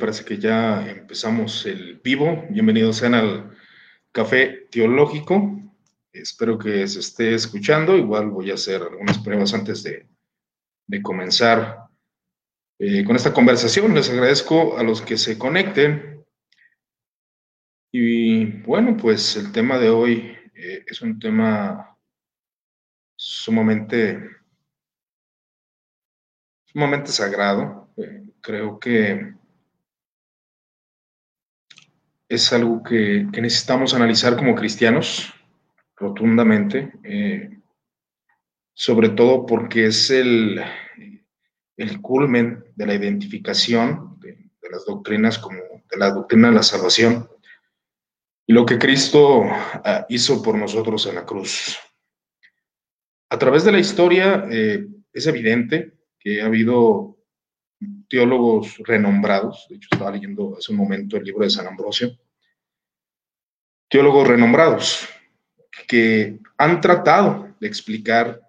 Parece que ya empezamos el vivo. Bienvenidos sean al Café Teológico. Espero que se esté escuchando. Igual voy a hacer algunas pruebas antes de, comenzar eh, con esta conversación. Les agradezco a los que se conecten. Y bueno, pues el tema de hoy eh, es un tema sumamente, sumamente sagrado. Eh, creo que es algo que, necesitamos analizar como cristianos rotundamente, eh, sobre todo porque es el, el culmen de la identificación de, las doctrinas como de la doctrina de la salvación. Y lo que Cristo ah, hizo por nosotros en la cruz. A través de la historia eh, es evidente que ha habido teólogos renombrados, de hecho estaba leyendo hace un momento el libro de San Ambrosio, teólogos renombrados que han tratado de explicar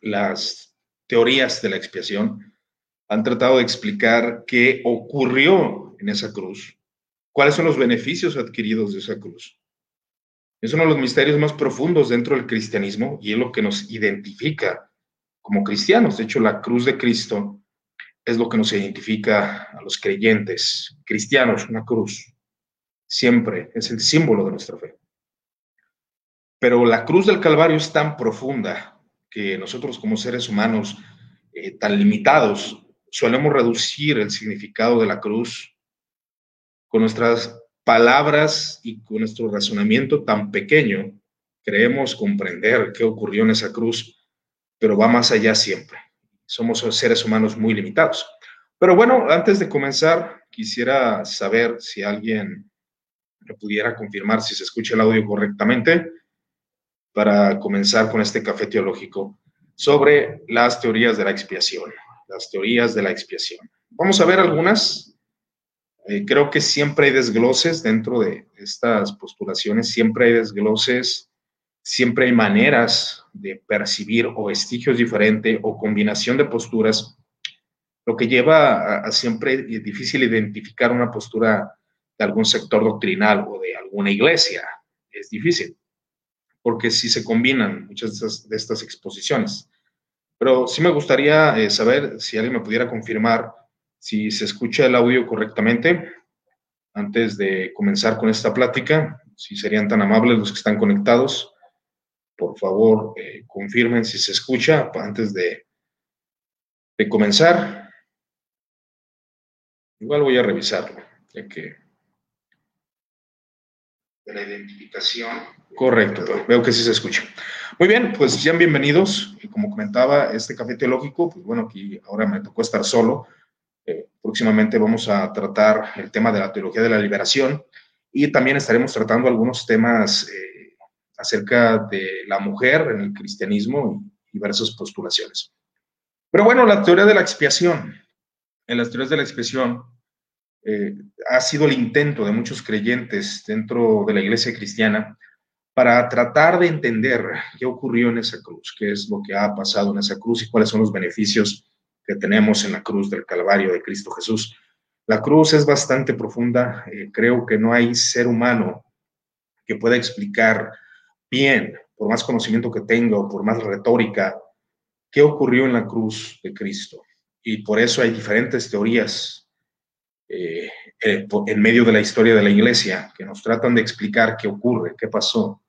las teorías de la expiación, han tratado de explicar qué ocurrió en esa cruz, cuáles son los beneficios adquiridos de esa cruz. Es uno de los misterios más profundos dentro del cristianismo y es lo que nos identifica como cristianos. De hecho, la cruz de Cristo es lo que nos identifica a los creyentes cristianos, una cruz. Siempre es el símbolo de nuestra fe. Pero la cruz del Calvario es tan profunda que nosotros como seres humanos eh, tan limitados solemos reducir el significado de la cruz con nuestras palabras y con nuestro razonamiento tan pequeño. Creemos comprender qué ocurrió en esa cruz, pero va más allá siempre somos seres humanos muy limitados. Pero bueno, antes de comenzar, quisiera saber si alguien me pudiera confirmar si se escucha el audio correctamente para comenzar con este café teológico sobre las teorías de la expiación, las teorías de la expiación. Vamos a ver algunas. Eh, creo que siempre hay desgloses dentro de estas postulaciones, siempre hay desgloses siempre hay maneras de percibir o vestigios diferentes o combinación de posturas, lo que lleva a, siempre difícil identificar una postura de algún sector doctrinal o de alguna iglesia. Es difícil, porque si se combinan muchas de estas, exposiciones. Pero sí me gustaría eh, saber si alguien me pudiera confirmar si se escucha el audio correctamente antes de comenzar con esta plática, si serían tan amables los que están conectados por favor, eh, confirmen si se escucha antes de, de comenzar. Igual voy a revisarlo, ya que de la identificación. Correcto, veo que sí se escucha. Muy bien, pues sean bienvenidos. Y como comentaba, este café teológico, pues bueno, aquí ahora me tocó estar solo. Eh, próximamente vamos a tratar el tema de la teología de la liberación y también estaremos tratando algunos temas eh, acerca de la mujer en el cristianismo y diversas postulaciones. Pero bueno, la teoría de la expiación. En las teorías de la expiación eh, ha sido el intento de muchos creyentes dentro de la iglesia cristiana para tratar de entender qué ocurrió en esa cruz, qué es lo que ha pasado en esa cruz y cuáles son los beneficios que tenemos en la cruz del Calvario de Cristo Jesús. La cruz es bastante profunda. Eh, creo que no hay ser humano que pueda explicar bien, por más conocimiento que tenga o por más retórica, qué ocurrió en la cruz de Cristo. Y por eso hay diferentes teorías eh, eh, en medio de la historia de la iglesia que nos tratan de explicar qué ocurre, qué pasó,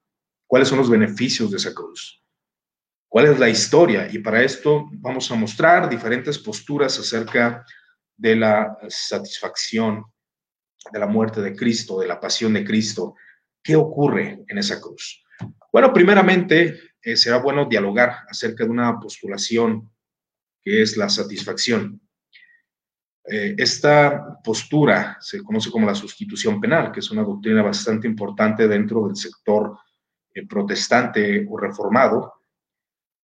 cuáles son los beneficios de esa cruz, cuál es la historia. Y para esto vamos a mostrar diferentes posturas acerca de la satisfacción de la muerte de Cristo, de la pasión de Cristo, qué ocurre en esa cruz. Bueno, primeramente, eh, será bueno dialogar acerca de una postulación que es la satisfacción. Eh, esta postura se conoce como la sustitución penal, que es una doctrina bastante importante dentro del sector eh, protestante o reformado,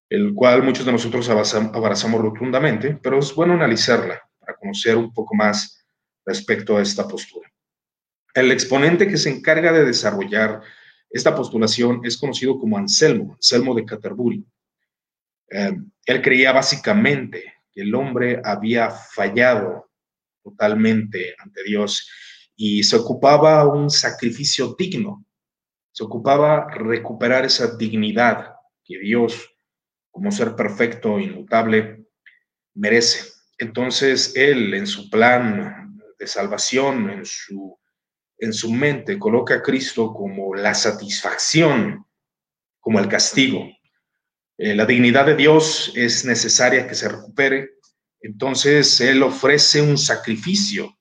el cual muchos de nosotros abrazamos rotundamente, pero es bueno analizarla para conocer un poco más respecto a esta postura. El exponente que se encarga de desarrollar esta postulación es conocido como Anselmo, Anselmo de Caterbury. Eh, él creía básicamente que el hombre había fallado totalmente ante Dios y se ocupaba un sacrificio digno, se ocupaba recuperar esa dignidad que Dios, como ser perfecto, inmutable, merece. Entonces, Él en su plan de salvación, en su, en su mente, coloca a Cristo como la satisfacción, como el castigo. Eh, la dignidad de Dios es necesaria que se recupere, entonces Él ofrece un sacrificio.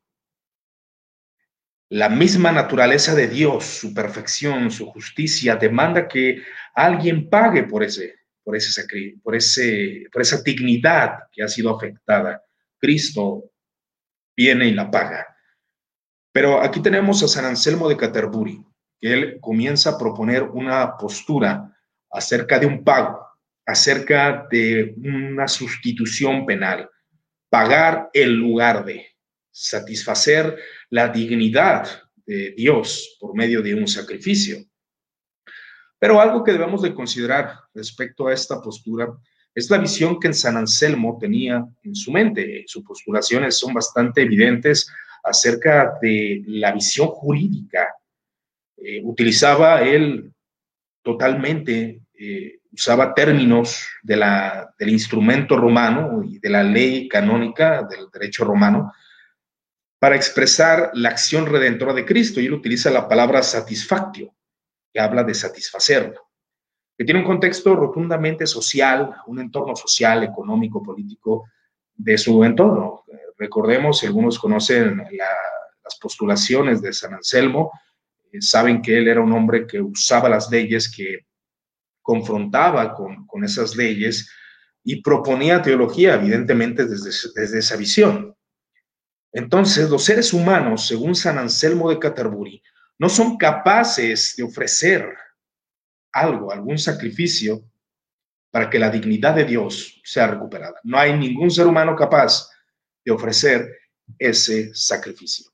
La misma naturaleza de Dios, su perfección, su justicia, demanda que alguien pague por ese, por ese, por ese, por esa dignidad que ha sido afectada. Cristo viene y la paga. Pero aquí tenemos a San Anselmo de Caterburi, que él comienza a proponer una postura acerca de un pago, acerca de una sustitución penal, pagar el lugar de, satisfacer la dignidad de Dios por medio de un sacrificio. Pero algo que debemos de considerar respecto a esta postura es la visión que San Anselmo tenía en su mente. Sus postulaciones son bastante evidentes acerca de la visión jurídica. Eh, utilizaba él totalmente, eh, usaba términos del instrumento romano y de la ley canónica del derecho romano para expresar la acción redentora de Cristo. Y él utiliza la palabra satisfactio, que habla de satisfacerlo que tiene un contexto rotundamente social, un entorno social, económico, político de su entorno. Recordemos, si algunos conocen las postulaciones de San Anselmo, eh, saben que él era un hombre que usaba las leyes, que confrontaba con, esas leyes y proponía teología, evidentemente, desde, desde esa visión. Entonces, los seres humanos, según San Anselmo de Caterbury, no son capaces de ofrecer algo, algún sacrificio para que la dignidad de Dios sea recuperada. No hay ningún ser humano capaz de ofrecer ese sacrificio.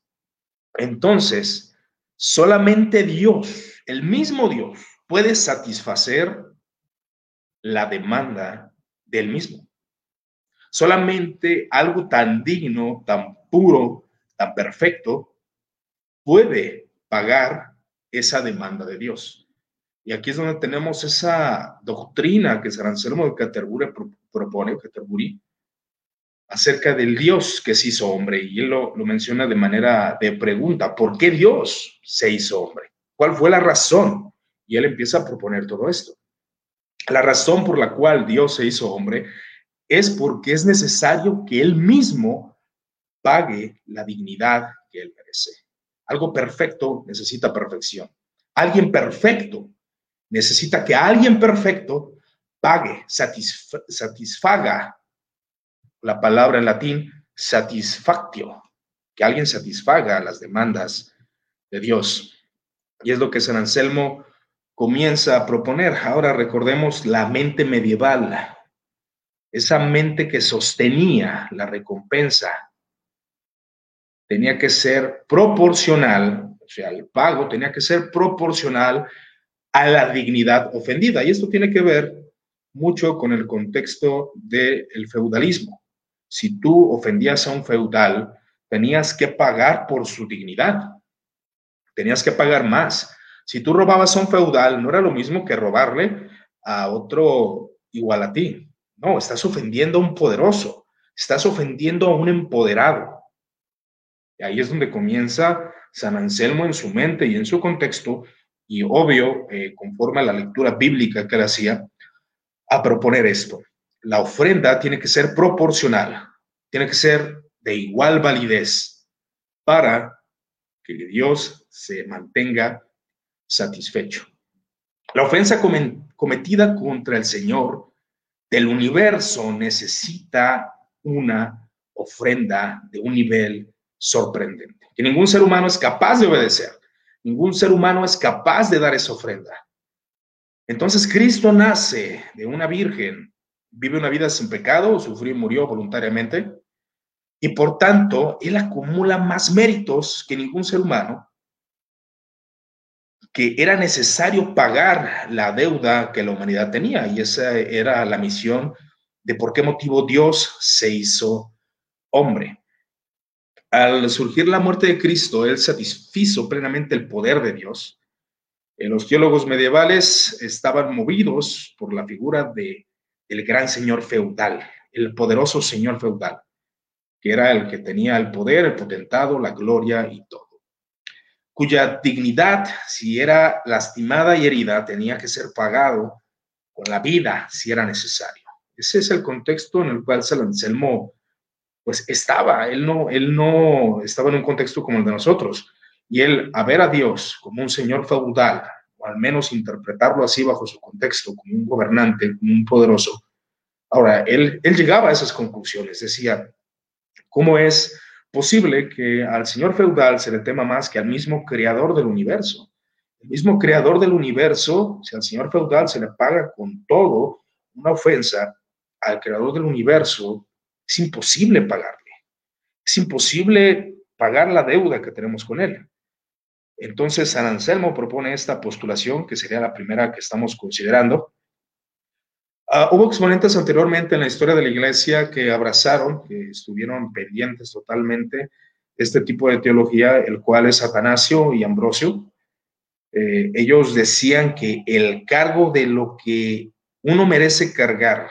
Entonces, solamente Dios, el mismo Dios, puede satisfacer la demanda del mismo. Solamente algo tan digno, tan puro, tan perfecto, puede pagar esa demanda de Dios. Y aquí es donde tenemos esa doctrina que San Anselmo de Canterbury propone, Canterbury, acerca del Dios que se hizo hombre. Y él lo, lo menciona de manera de pregunta, ¿por qué Dios se hizo hombre? ¿Cuál fue la razón? Y él empieza a proponer todo esto. La razón por la cual Dios se hizo hombre es porque es necesario que él mismo pague la dignidad que él merece. Algo perfecto necesita perfección. Alguien perfecto necesita que alguien perfecto pague, satisfaga, la palabra en latín, satisfactio, que alguien satisfaga las demandas de Dios. Y es lo que San Anselmo comienza a proponer. Ahora recordemos la mente medieval, esa mente que sostenía la recompensa. Tenía que ser proporcional, o sea, el pago tenía que ser proporcional a la dignidad ofendida. Y esto tiene que ver mucho con el contexto del feudalismo. Si tú ofendías a un feudal, tenías que pagar por su dignidad. Tenías que pagar más. Si tú robabas a un feudal, no era lo mismo que robarle a otro igual a ti. No, estás ofendiendo a un poderoso, estás ofendiendo a un empoderado. Y ahí es donde comienza San Anselmo en su mente y en su contexto y obvio, eh, conforme a la lectura bíblica que él hacía, a proponer esto. La ofrenda tiene que ser proporcional, tiene que ser de igual validez para que Dios se mantenga satisfecho. La ofensa cometida contra el Señor del universo necesita una ofrenda de un nivel sorprendente, que ningún ser humano es capaz de obedecer. Ningún ser humano es capaz de dar esa ofrenda. Entonces Cristo nace de una virgen, vive una vida sin pecado, sufrió y murió voluntariamente, y por tanto, Él acumula más méritos que ningún ser humano, que era necesario pagar la deuda que la humanidad tenía, y esa era la misión de por qué motivo Dios se hizo hombre. al surgir la muerte de Cristo, él satisfizo plenamente el poder de Dios. Eh, los teólogos medievales estaban movidos por la figura de el gran señor feudal, el poderoso señor feudal, que era el que tenía el poder, el potentado, la gloria y todo, cuya dignidad, si era lastimada y herida, tenía que ser pagado con la vida si era necesario. Ese es el contexto en el cual San Anselmo pues estaba, él no, él no estaba en un contexto como el de nosotros. Y él, a ver a Dios como un señor feudal, o al menos interpretarlo así bajo su contexto, como un gobernante, como un poderoso. Ahora, él, él llegaba a esas conclusiones, decía, ¿cómo es posible que al señor feudal se le tema más que al mismo creador del universo? El mismo creador del universo, si al señor feudal se le paga con todo una ofensa, al creador del universo es imposible pagarle. Es imposible pagar la deuda que tenemos con él. Entonces, San Anselmo propone esta postulación, que sería la primera que estamos considerando. Ah, hubo exponentes anteriormente en la historia de la iglesia que abrazaron, que estuvieron pendientes totalmente este tipo de teología, el cual es Atanasio y Ambrosio. Eh, ellos decían que el cargo de lo que uno merece cargar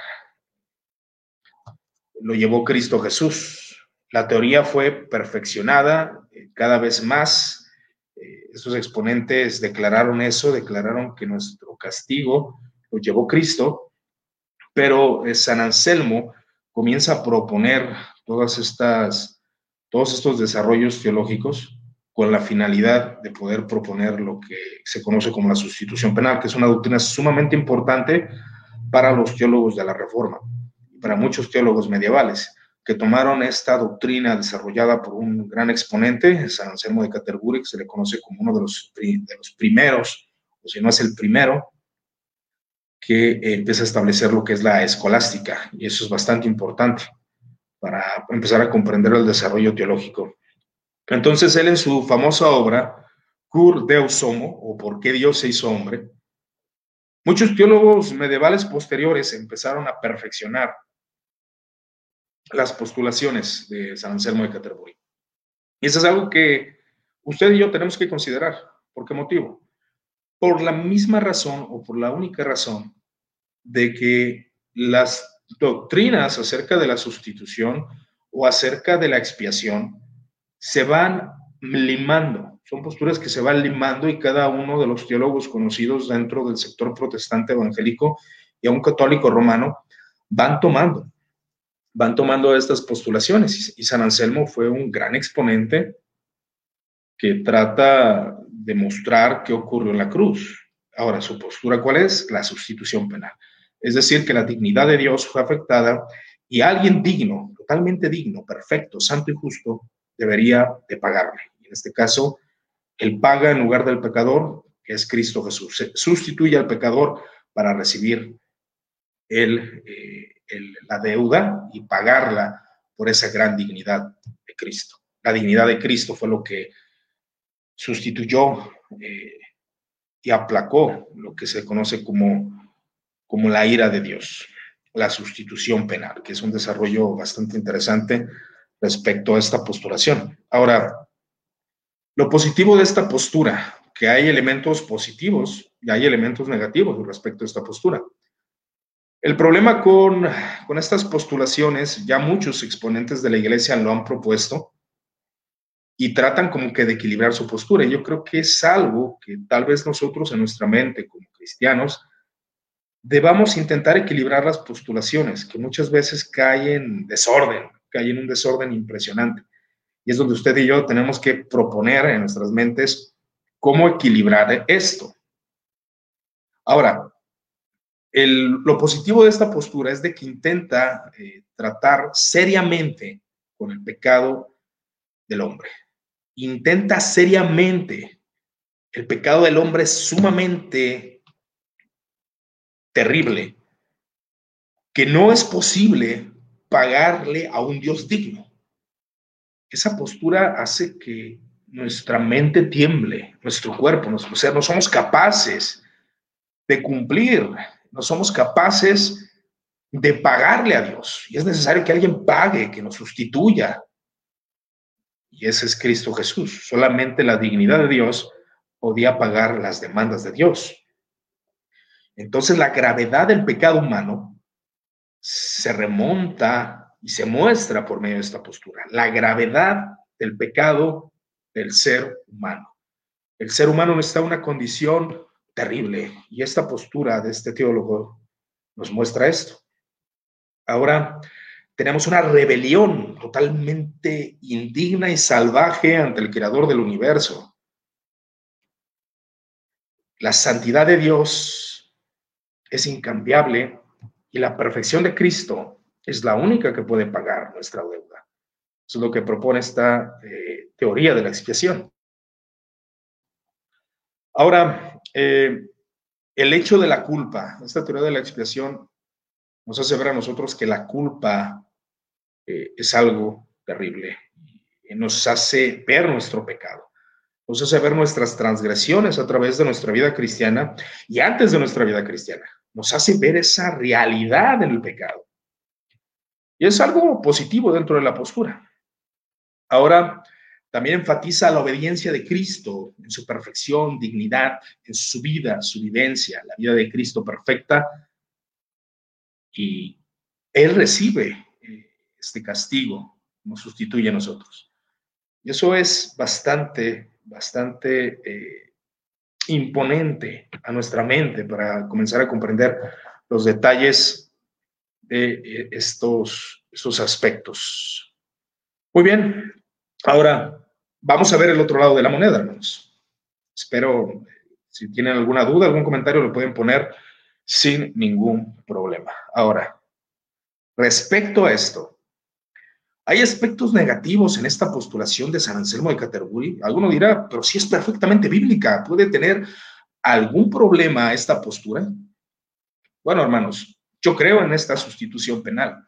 lo llevó Cristo Jesús. La teoría fue perfeccionada eh, cada vez más. Eh, exponentes declararon eso, declararon que nuestro castigo lo llevó Cristo, pero eh, San Anselmo comienza a proponer todas estas, todos estos desarrollos teológicos con la finalidad de poder proponer lo que se conoce como la sustitución penal, que es una doctrina sumamente importante para los teólogos de la Reforma para muchos teólogos medievales, que tomaron esta doctrina desarrollada por un gran exponente, San Anselmo de Canterbury, que se le conoce como uno de los primeros, o si no es el primero, que empieza a establecer lo que es la escolástica, y eso es bastante importante para empezar a comprender el desarrollo teológico. Entonces él en su famosa obra, Cur Deus Homo, o Por qué Dios se hizo hombre, muchos teólogos medievales posteriores empezaron a perfeccionar las postulaciones de San Anselmo de Canterbury. Y eso es algo que usted y yo tenemos que considerar. ¿Por qué motivo? Por la misma razón o por la única razón de que las doctrinas acerca de la sustitución o acerca de la expiación se van limando. Son posturas que se van limando y cada uno de los teólogos conocidos dentro del sector protestante evangélico y a un católico romano van tomando van tomando estas postulaciones y San Anselmo fue un gran exponente que trata de mostrar qué ocurrió en la cruz. Ahora, su postura cuál es? La sustitución penal. Es decir, que la dignidad de Dios fue afectada y alguien digno, totalmente digno, perfecto, santo y justo, debería de pagarle. En este caso, él paga en lugar del pecador, que es Cristo Jesús. Sustituye al pecador para recibir el, eh, la deuda y pagarla por esa gran dignidad de Cristo. La dignidad de Cristo fue lo que sustituyó eh, y aplacó lo que se conoce como, como la ira de Dios, la sustitución penal, que es un desarrollo bastante interesante respecto a esta postulación. Ahora, lo positivo de esta postura, que hay elementos positivos y hay elementos negativos respecto a esta postura. El problema con, estas postulaciones, ya muchos exponentes de la iglesia lo han propuesto y tratan como que de equilibrar su postura. Yo creo que es algo que tal vez nosotros en nuestra mente como cristianos debamos intentar equilibrar las postulaciones, que muchas veces caen en desorden, caen en un desorden impresionante. Y es donde usted y yo tenemos que proponer en nuestras mentes cómo equilibrar esto. Ahora, lo positivo de esta postura es de que intenta eh, tratar seriamente con el pecado del hombre. Intenta seriamente. El pecado del hombre es sumamente terrible, que no es posible pagarle a un Dios digno. Esa postura hace que nuestra mente tiemble, nuestro cuerpo, nuestro ser, no somos capaces de cumplir no somos capaces de pagarle a Dios. Y es necesario que alguien pague, que nos sustituya. Y ese es Cristo Jesús. Solamente la dignidad de Dios podía pagar las demandas de Dios. Entonces la gravedad del pecado humano se remonta y se muestra por medio de esta postura. La gravedad del pecado del ser humano. El ser humano está en una condición terrible y esta postura de este teólogo nos muestra esto. Ahora tenemos una rebelión totalmente indigna y salvaje ante el creador del universo. La santidad de Dios es incambiable y la perfección de Cristo es la única que puede pagar nuestra deuda. Eso es lo que propone esta eh, teoría de la expiación. Ahora, eh, el hecho de la culpa, esta teoría de la expiación nos hace ver a nosotros que la culpa es algo terrible, nos hace ver nuestro pecado, nos hace ver nuestras transgresiones a través de nuestra vida cristiana y antes de nuestra vida cristiana, nos hace ver esa realidad del pecado. Y es algo positivo dentro de la postura. Ahora, también enfatiza la obediencia de Cristo en su perfección, dignidad, en su vida, su vivencia, la vida de Cristo perfecta. Y Él recibe este castigo, nos sustituye a nosotros. Y eso es bastante, bastante eh, imponente a nuestra mente para comenzar a comprender los detalles de eh, estos, estos aspectos. Muy bien, ahora Vamos a ver el otro lado de la moneda, hermanos. Espero, si tienen alguna duda, algún comentario, lo pueden poner sin ningún problema. Ahora, respecto a esto, hay aspectos negativos en esta postulación de San Anselmo de Canterbury. Alguno dirá, pero si es perfectamente bíblica, ¿puede tener algún problema esta postura? Bueno, hermanos, yo creo en esta sustitución penal,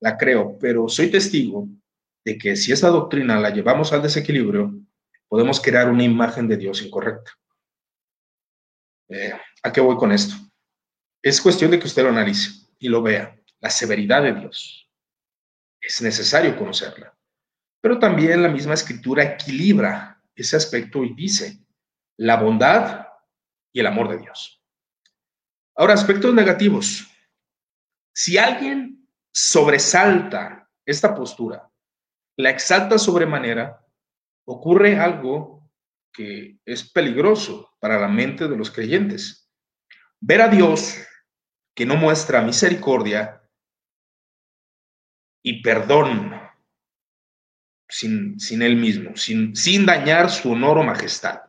la creo, pero soy testigo de que si esa doctrina la llevamos al desequilibrio, podemos crear una imagen de Dios incorrecta. Eh, ¿A qué voy con esto? Es cuestión de que usted lo analice y lo vea. La severidad de Dios. Es necesario conocerla. Pero también la misma escritura equilibra ese aspecto y dice la bondad y el amor de Dios. Ahora, aspectos negativos. Si alguien sobresalta esta postura la exalta sobremanera, ocurre algo que es peligroso para la mente de los creyentes. Ver a Dios que no muestra misericordia y perdón sin, sin él mismo, sin, sin dañar su honor o majestad.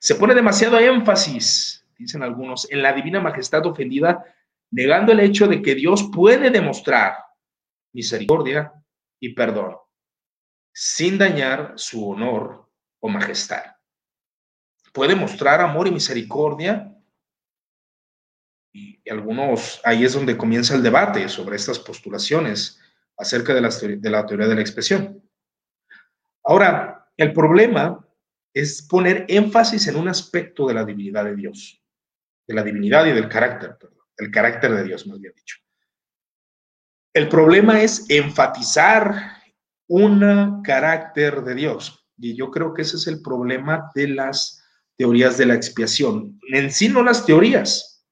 Se pone demasiado énfasis, dicen algunos, en la divina majestad ofendida, negando el hecho de que Dios puede demostrar misericordia y perdón sin dañar su honor o majestad. Puede mostrar amor y misericordia. Y algunos, ahí es donde comienza el debate sobre estas postulaciones acerca de la, de la teoría de la expresión. Ahora, el problema es poner énfasis en un aspecto de la divinidad de Dios, de la divinidad y del carácter, perdón, el carácter de Dios, más bien dicho. El problema es enfatizar un carácter de Dios. Y yo creo que ese es el problema de las teorías de la expiación. En sí no las teorías.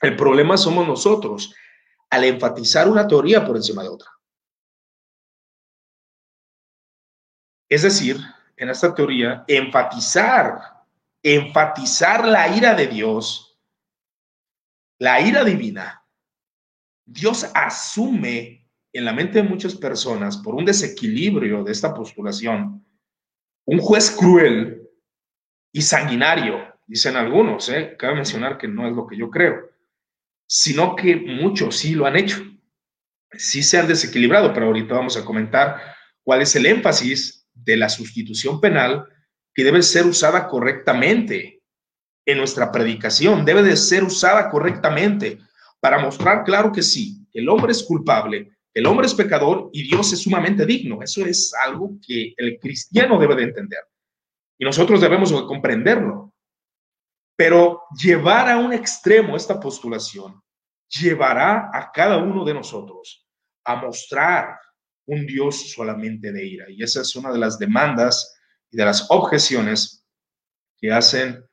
El problema somos nosotros al enfatizar una teoría por encima de otra. Es decir, en esta teoría, enfatizar, enfatizar la ira de Dios, la ira divina. Dios asume en la mente de muchas personas, por un desequilibrio de esta postulación, un juez cruel y sanguinario, dicen algunos, ¿eh? cabe mencionar que no es lo que yo creo, sino que muchos sí lo han hecho, sí se han desequilibrado, pero ahorita vamos a comentar cuál es el énfasis de la sustitución penal que debe ser usada correctamente en nuestra predicación, debe de ser usada correctamente para mostrar claro que sí, el hombre es culpable, el hombre es pecador y Dios es sumamente digno. Eso es algo que el cristiano debe de entender. Y nosotros debemos de comprenderlo. Pero llevar a un extremo esta postulación llevará a cada uno de nosotros a mostrar un Dios solamente de ira. Y esa es una de las demandas y de las objeciones que hacen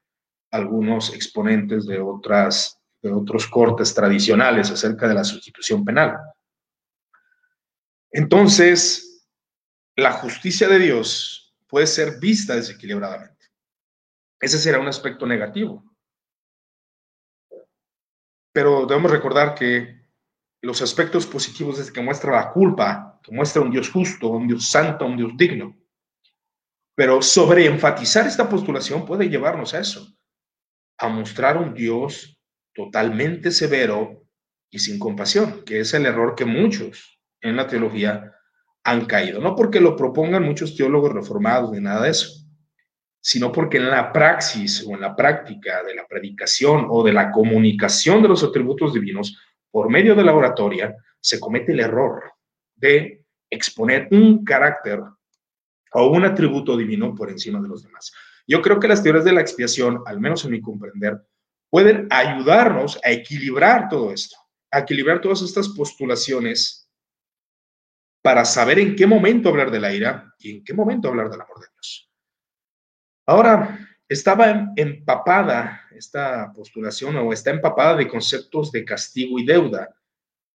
algunos exponentes de, otras, de otros cortes tradicionales acerca de la sustitución penal. Entonces, la justicia de Dios puede ser vista desequilibradamente. Ese será un aspecto negativo. Pero debemos recordar que los aspectos positivos es que muestra la culpa, que muestra un Dios justo, un Dios santo, un Dios digno. Pero sobre enfatizar esta postulación puede llevarnos a eso, a mostrar un Dios totalmente severo y sin compasión, que es el error que muchos en la teología han caído. No porque lo propongan muchos teólogos reformados ni nada de eso, sino porque en la praxis o en la práctica de la predicación o de la comunicación de los atributos divinos por medio de la oratoria se comete el error de exponer un carácter o un atributo divino por encima de los demás. Yo creo que las teorías de la expiación, al menos en mi comprender, pueden ayudarnos a equilibrar todo esto, a equilibrar todas estas postulaciones para saber en qué momento hablar de la ira y en qué momento hablar del amor de Dios. Ahora, estaba empapada esta postulación o está empapada de conceptos de castigo y deuda,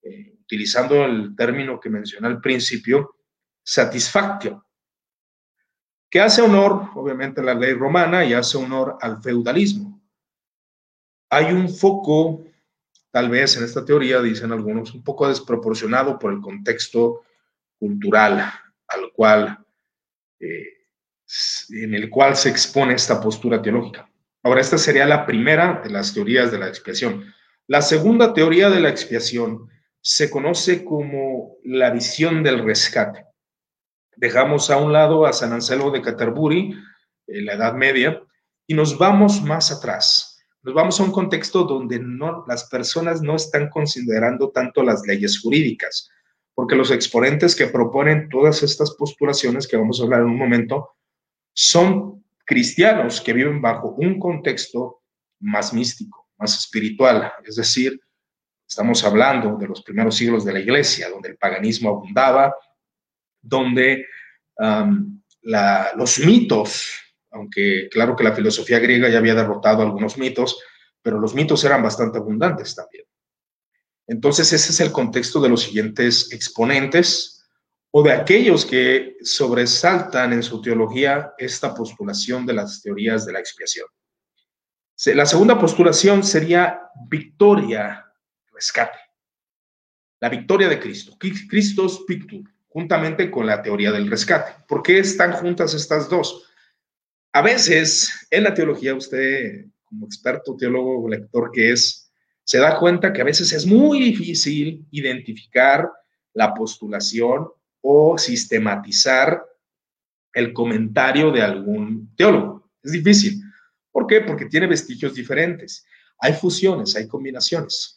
eh, utilizando el término que mencioné al principio, satisfactio, que hace honor, obviamente, a la ley romana y hace honor al feudalismo. Hay un foco, tal vez en esta teoría, dicen algunos, un poco desproporcionado por el contexto cultural al cual eh, en el cual se expone esta postura teológica. Ahora, esta sería la primera de las teorías de la expiación. La segunda teoría de la expiación se conoce como la visión del rescate. Dejamos a un lado a San Anselmo de Canterbury, en la Edad Media, y nos vamos más atrás. Nos vamos a un contexto donde no, las personas no están considerando tanto las leyes jurídicas, porque los exponentes que proponen todas estas postulaciones que vamos a hablar en un momento son cristianos que viven bajo un contexto más místico, más espiritual, es decir, estamos hablando de los primeros siglos de la iglesia, donde el paganismo abundaba, donde los mitos, aunque claro que la filosofía griega ya había derrotado algunos mitos, pero los mitos eran bastante abundantes también. Entonces ese es el contexto de los siguientes exponentes o de aquellos que sobresaltan en su teología esta postulación de las teorías de la expiación. La segunda postulación sería victoria, rescate. La victoria de Cristo, Christos Pictur, juntamente con la teoría del rescate. ¿Por qué están juntas estas dos? A veces en la teología, usted como experto teólogo o lector que es, se da cuenta que a veces es muy difícil identificar la postulación o sistematizar el comentario de algún teólogo. Es difícil. ¿Por qué? Porque tiene vestigios diferentes. Hay fusiones, hay combinaciones.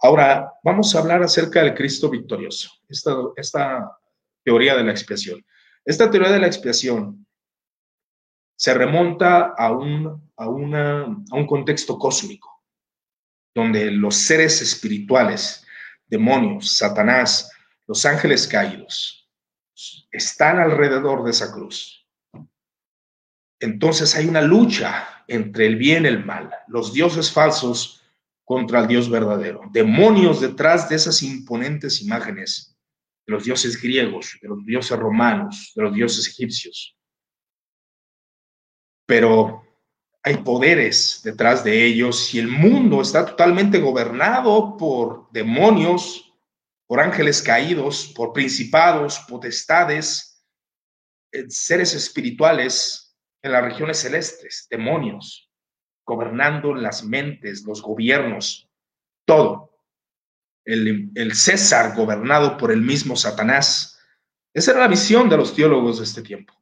Ahora, vamos a hablar acerca del Cristo victorioso, esta, teoría de la expiación. Esta teoría de la expiación se remonta a un, a un contexto cósmico, donde los seres espirituales, demonios, Satanás, los ángeles caídos están alrededor de esa cruz. Entonces hay una lucha entre el bien y el mal, los dioses falsos contra el Dios verdadero, demonios detrás de esas imponentes imágenes de los dioses griegos, de los dioses romanos, de los dioses egipcios. Pero hay poderes detrás de ellos y el mundo está totalmente gobernado por demonios por ángeles caídos, por principados, potestades, eh, seres espirituales en las regiones celestes, demonios, gobernando las mentes, los gobiernos, todo. El, César gobernado por el mismo Satanás. Esa era la visión de los teólogos de este tiempo.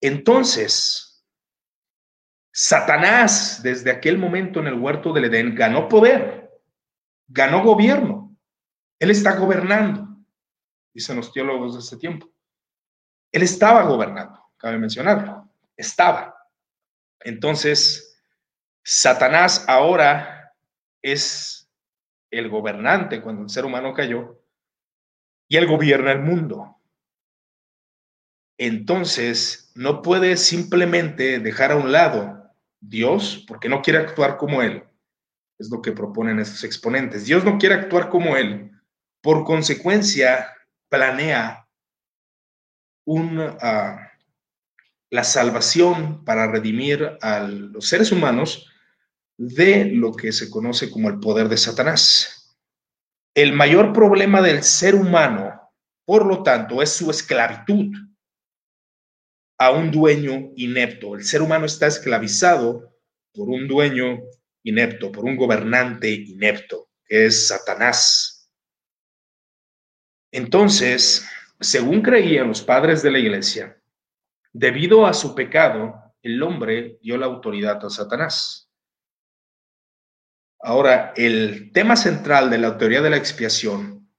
Entonces, Satanás, desde aquel momento en el huerto del Edén, ganó poder, ganó gobierno él está gobernando, dicen los teólogos de este tiempo. Él estaba gobernando, cabe mencionarlo, estaba. Entonces, Satanás ahora es el gobernante cuando el ser humano cayó y él gobierna el mundo. Entonces, no puede simplemente dejar a un lado Dios porque no quiere actuar como él. Es lo que proponen estos exponentes. Dios no quiere actuar como él. Por consecuencia, planea un, ah, la salvación para redimir a los seres humanos de lo que se conoce como el poder de Satanás. El mayor problema del ser humano, por lo tanto, es su esclavitud a un dueño inepto. El ser humano está esclavizado por un dueño inepto, por un gobernante inepto, que es Satanás. Entonces, según creían los padres de la iglesia, debido a su pecado, el hombre dio la autoridad a Satanás. Ahora, el tema central de la teoría de la expiación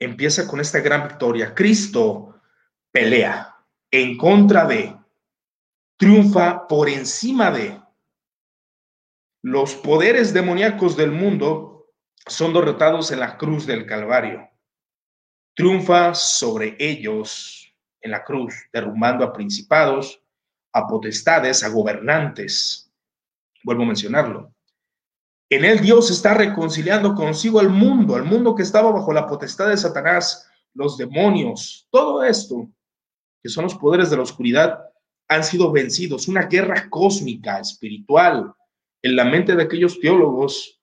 empieza con esta gran victoria. Cristo pelea en contra de, triunfa por encima de los poderes demoníacos del mundo son derrotados en la cruz del Calvario. Triunfa sobre ellos en la cruz, derrumbando a principados, a potestades, a gobernantes Vuelvo a mencionarlo. En él Dios está reconciliando consigo al mundo, al mundo que estaba bajo la potestad de Satanás, los demonios, todo esto, que son los poderes de la oscuridad, han sido vencidos. Una guerra cósmica, espiritual, en la mente de aquellos teólogos,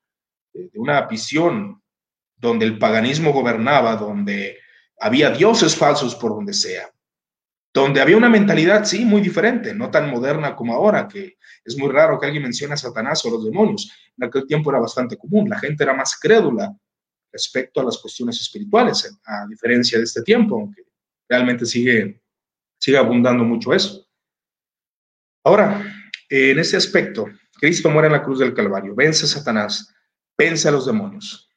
eh, de una visión donde el paganismo gobernaba, donde había dioses falsos por donde sea donde había una mentalidad, sí, muy diferente, no tan moderna como ahora, que es muy raro que alguien mencione a Satanás o a los demonios. En aquel tiempo era bastante común, la gente era más crédula respecto a las cuestiones espirituales, a diferencia de este tiempo, aunque realmente sigue, sigue abundando mucho eso. Ahora, en ese aspecto, Cristo muere en la cruz del Calvario, vence a Satanás, vence a los demonios.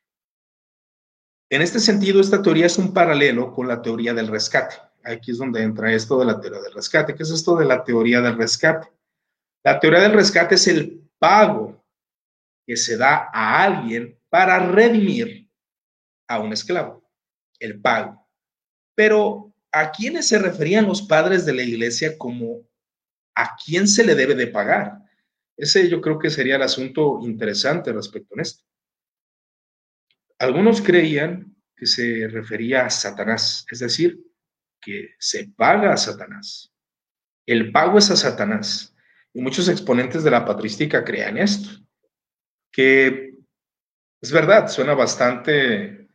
En este sentido, esta teoría es un paralelo con la teoría del rescate aquí es donde entra esto de la teoría del rescate. ¿Qué es esto de la teoría del rescate? La teoría del rescate es el pago que se da a alguien para redimir a un esclavo, el pago. Pero ¿a quiénes se referían los padres de la iglesia como a quién se le debe de pagar? Ese yo creo que sería el asunto interesante respecto a esto. Algunos creían que se refería a Satanás, es decir, que se paga a Satanás. El pago es a Satanás. Y muchos exponentes de la patrística crean esto, que es verdad, suena bastante,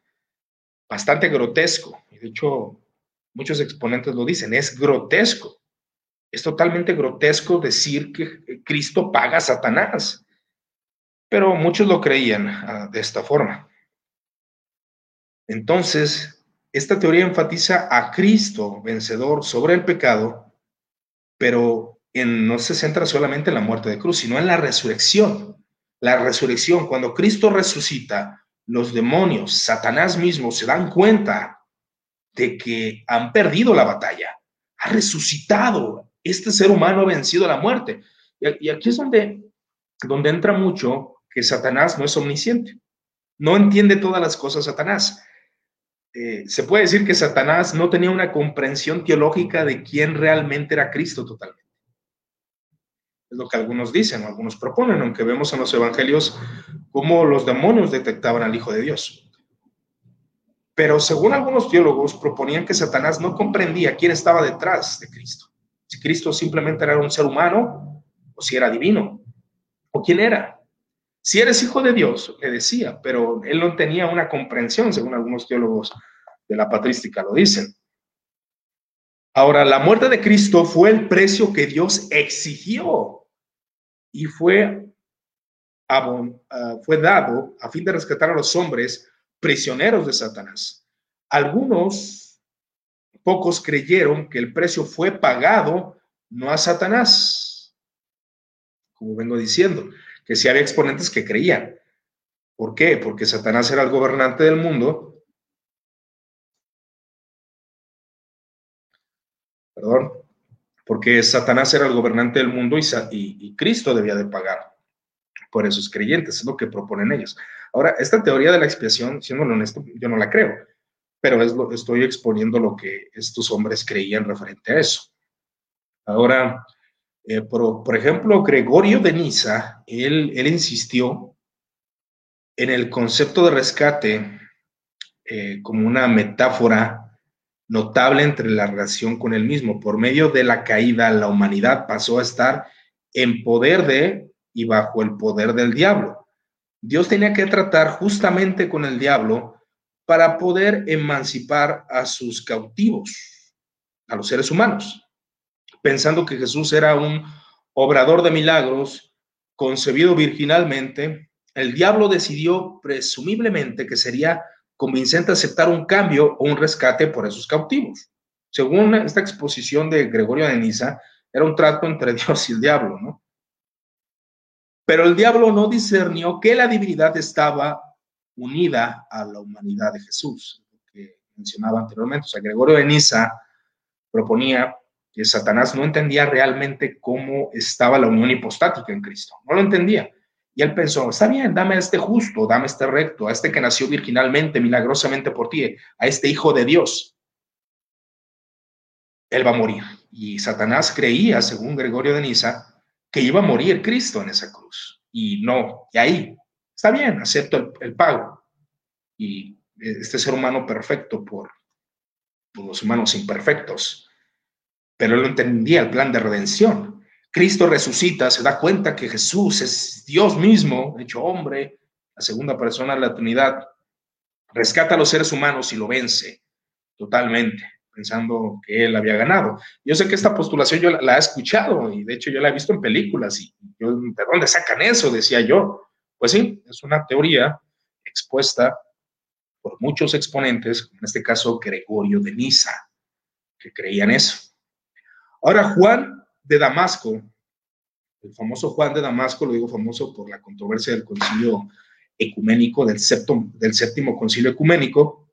bastante grotesco. De hecho, muchos exponentes lo dicen, es grotesco. Es totalmente grotesco decir que Cristo paga a Satanás. Pero muchos lo creían ah, de esta forma. Entonces, esta teoría enfatiza a Cristo vencedor sobre el pecado, pero no se centra solamente en la muerte de cruz, sino en la resurrección. La resurrección, cuando Cristo resucita, los demonios, Satanás mismo, se dan cuenta de que han perdido la batalla. Ha resucitado. Este ser humano ha vencido la muerte. Y aquí es donde, entra mucho que Satanás no es omnisciente. No entiende todas las cosas Satanás. Eh, se puede decir que Satanás no tenía una comprensión teológica de quién realmente era Cristo totalmente. Es lo que algunos dicen algunos proponen, aunque vemos en los evangelios cómo los demonios detectaban al Hijo de Dios. Pero según algunos teólogos proponían que Satanás no comprendía quién estaba detrás de Cristo. Si Cristo simplemente era un ser humano o si era divino o quién era. Si eres hijo de Dios, le decía, pero él no tenía una comprensión, según algunos teólogos de la patrística lo dicen. Ahora, la muerte de Cristo fue el precio que Dios exigió y fue, ah, fue dado a fin de rescatar a los hombres prisioneros de Satanás. Algunos, pocos creyeron que el precio fue pagado no a Satanás, como vengo diciendo, que sí había exponentes que creían. ¿Por qué? Porque Satanás era el gobernante del mundo. Perdón. Porque Satanás era el gobernante del mundo y, Cristo debía de pagar. por esos creyentes, es lo que proponen ellos. Ahora, esta teoría de la expiación, siendo honesto, yo no la creo, pero estoy exponiendo lo que estos hombres creían referente a eso. Ahora, eh, por, ejemplo, Gregorio de Niza, él, él insistió en el concepto de rescate eh, como una metáfora notable entre la relación con él mismo. Por medio de la caída, la humanidad pasó a estar en poder de y bajo el poder del diablo. Dios tenía que tratar justamente con el diablo para poder emancipar a sus cautivos, a los seres humanos, pensando que Jesús era un obrador de milagros, concebido virginalmente, el diablo decidió presumiblemente que sería convincente aceptar un cambio o un rescate por esos cautivos. Según esta exposición de Gregorio de Niza, era un trato entre Dios y el diablo, ¿no? Pero el diablo no discernió que la divinidad estaba unida a la humanidad de Jesús, que mencionaba anteriormente. O sea, Gregorio de Niza proponía que Satanás no entendía realmente cómo estaba la unión hipostática en Cristo. No lo entendía. Y él pensó, está bien, dame a este justo, dame a este recto, a este que nació virginalmente, milagrosamente por ti, a este hijo de Dios. Él va a morir. Y Satanás creía, según Gregorio de Niza, que iba a morir Cristo en esa cruz. Y no, y ahí, está bien, acepto el, pago. Y este ser humano perfecto por, por los humanos imperfectos. Pero él no entendía el plan de redención. Cristo resucita, se da cuenta que Jesús es Dios mismo, hecho hombre, la segunda persona de la Trinidad, rescata a los seres humanos y lo vence totalmente, pensando que él había ganado. Yo sé que esta postulación yo la, he escuchado y de hecho yo la he visto en películas y yo, ¿de dónde sacan eso? Decía yo. Pues sí, es una teoría expuesta por muchos exponentes, en este caso Gregorio de Niza, que creían eso. Ahora Juan de Damasco, el famoso Juan de Damasco, lo digo famoso por la controversia del concilio ecuménico, del, séptimo, concilio ecuménico,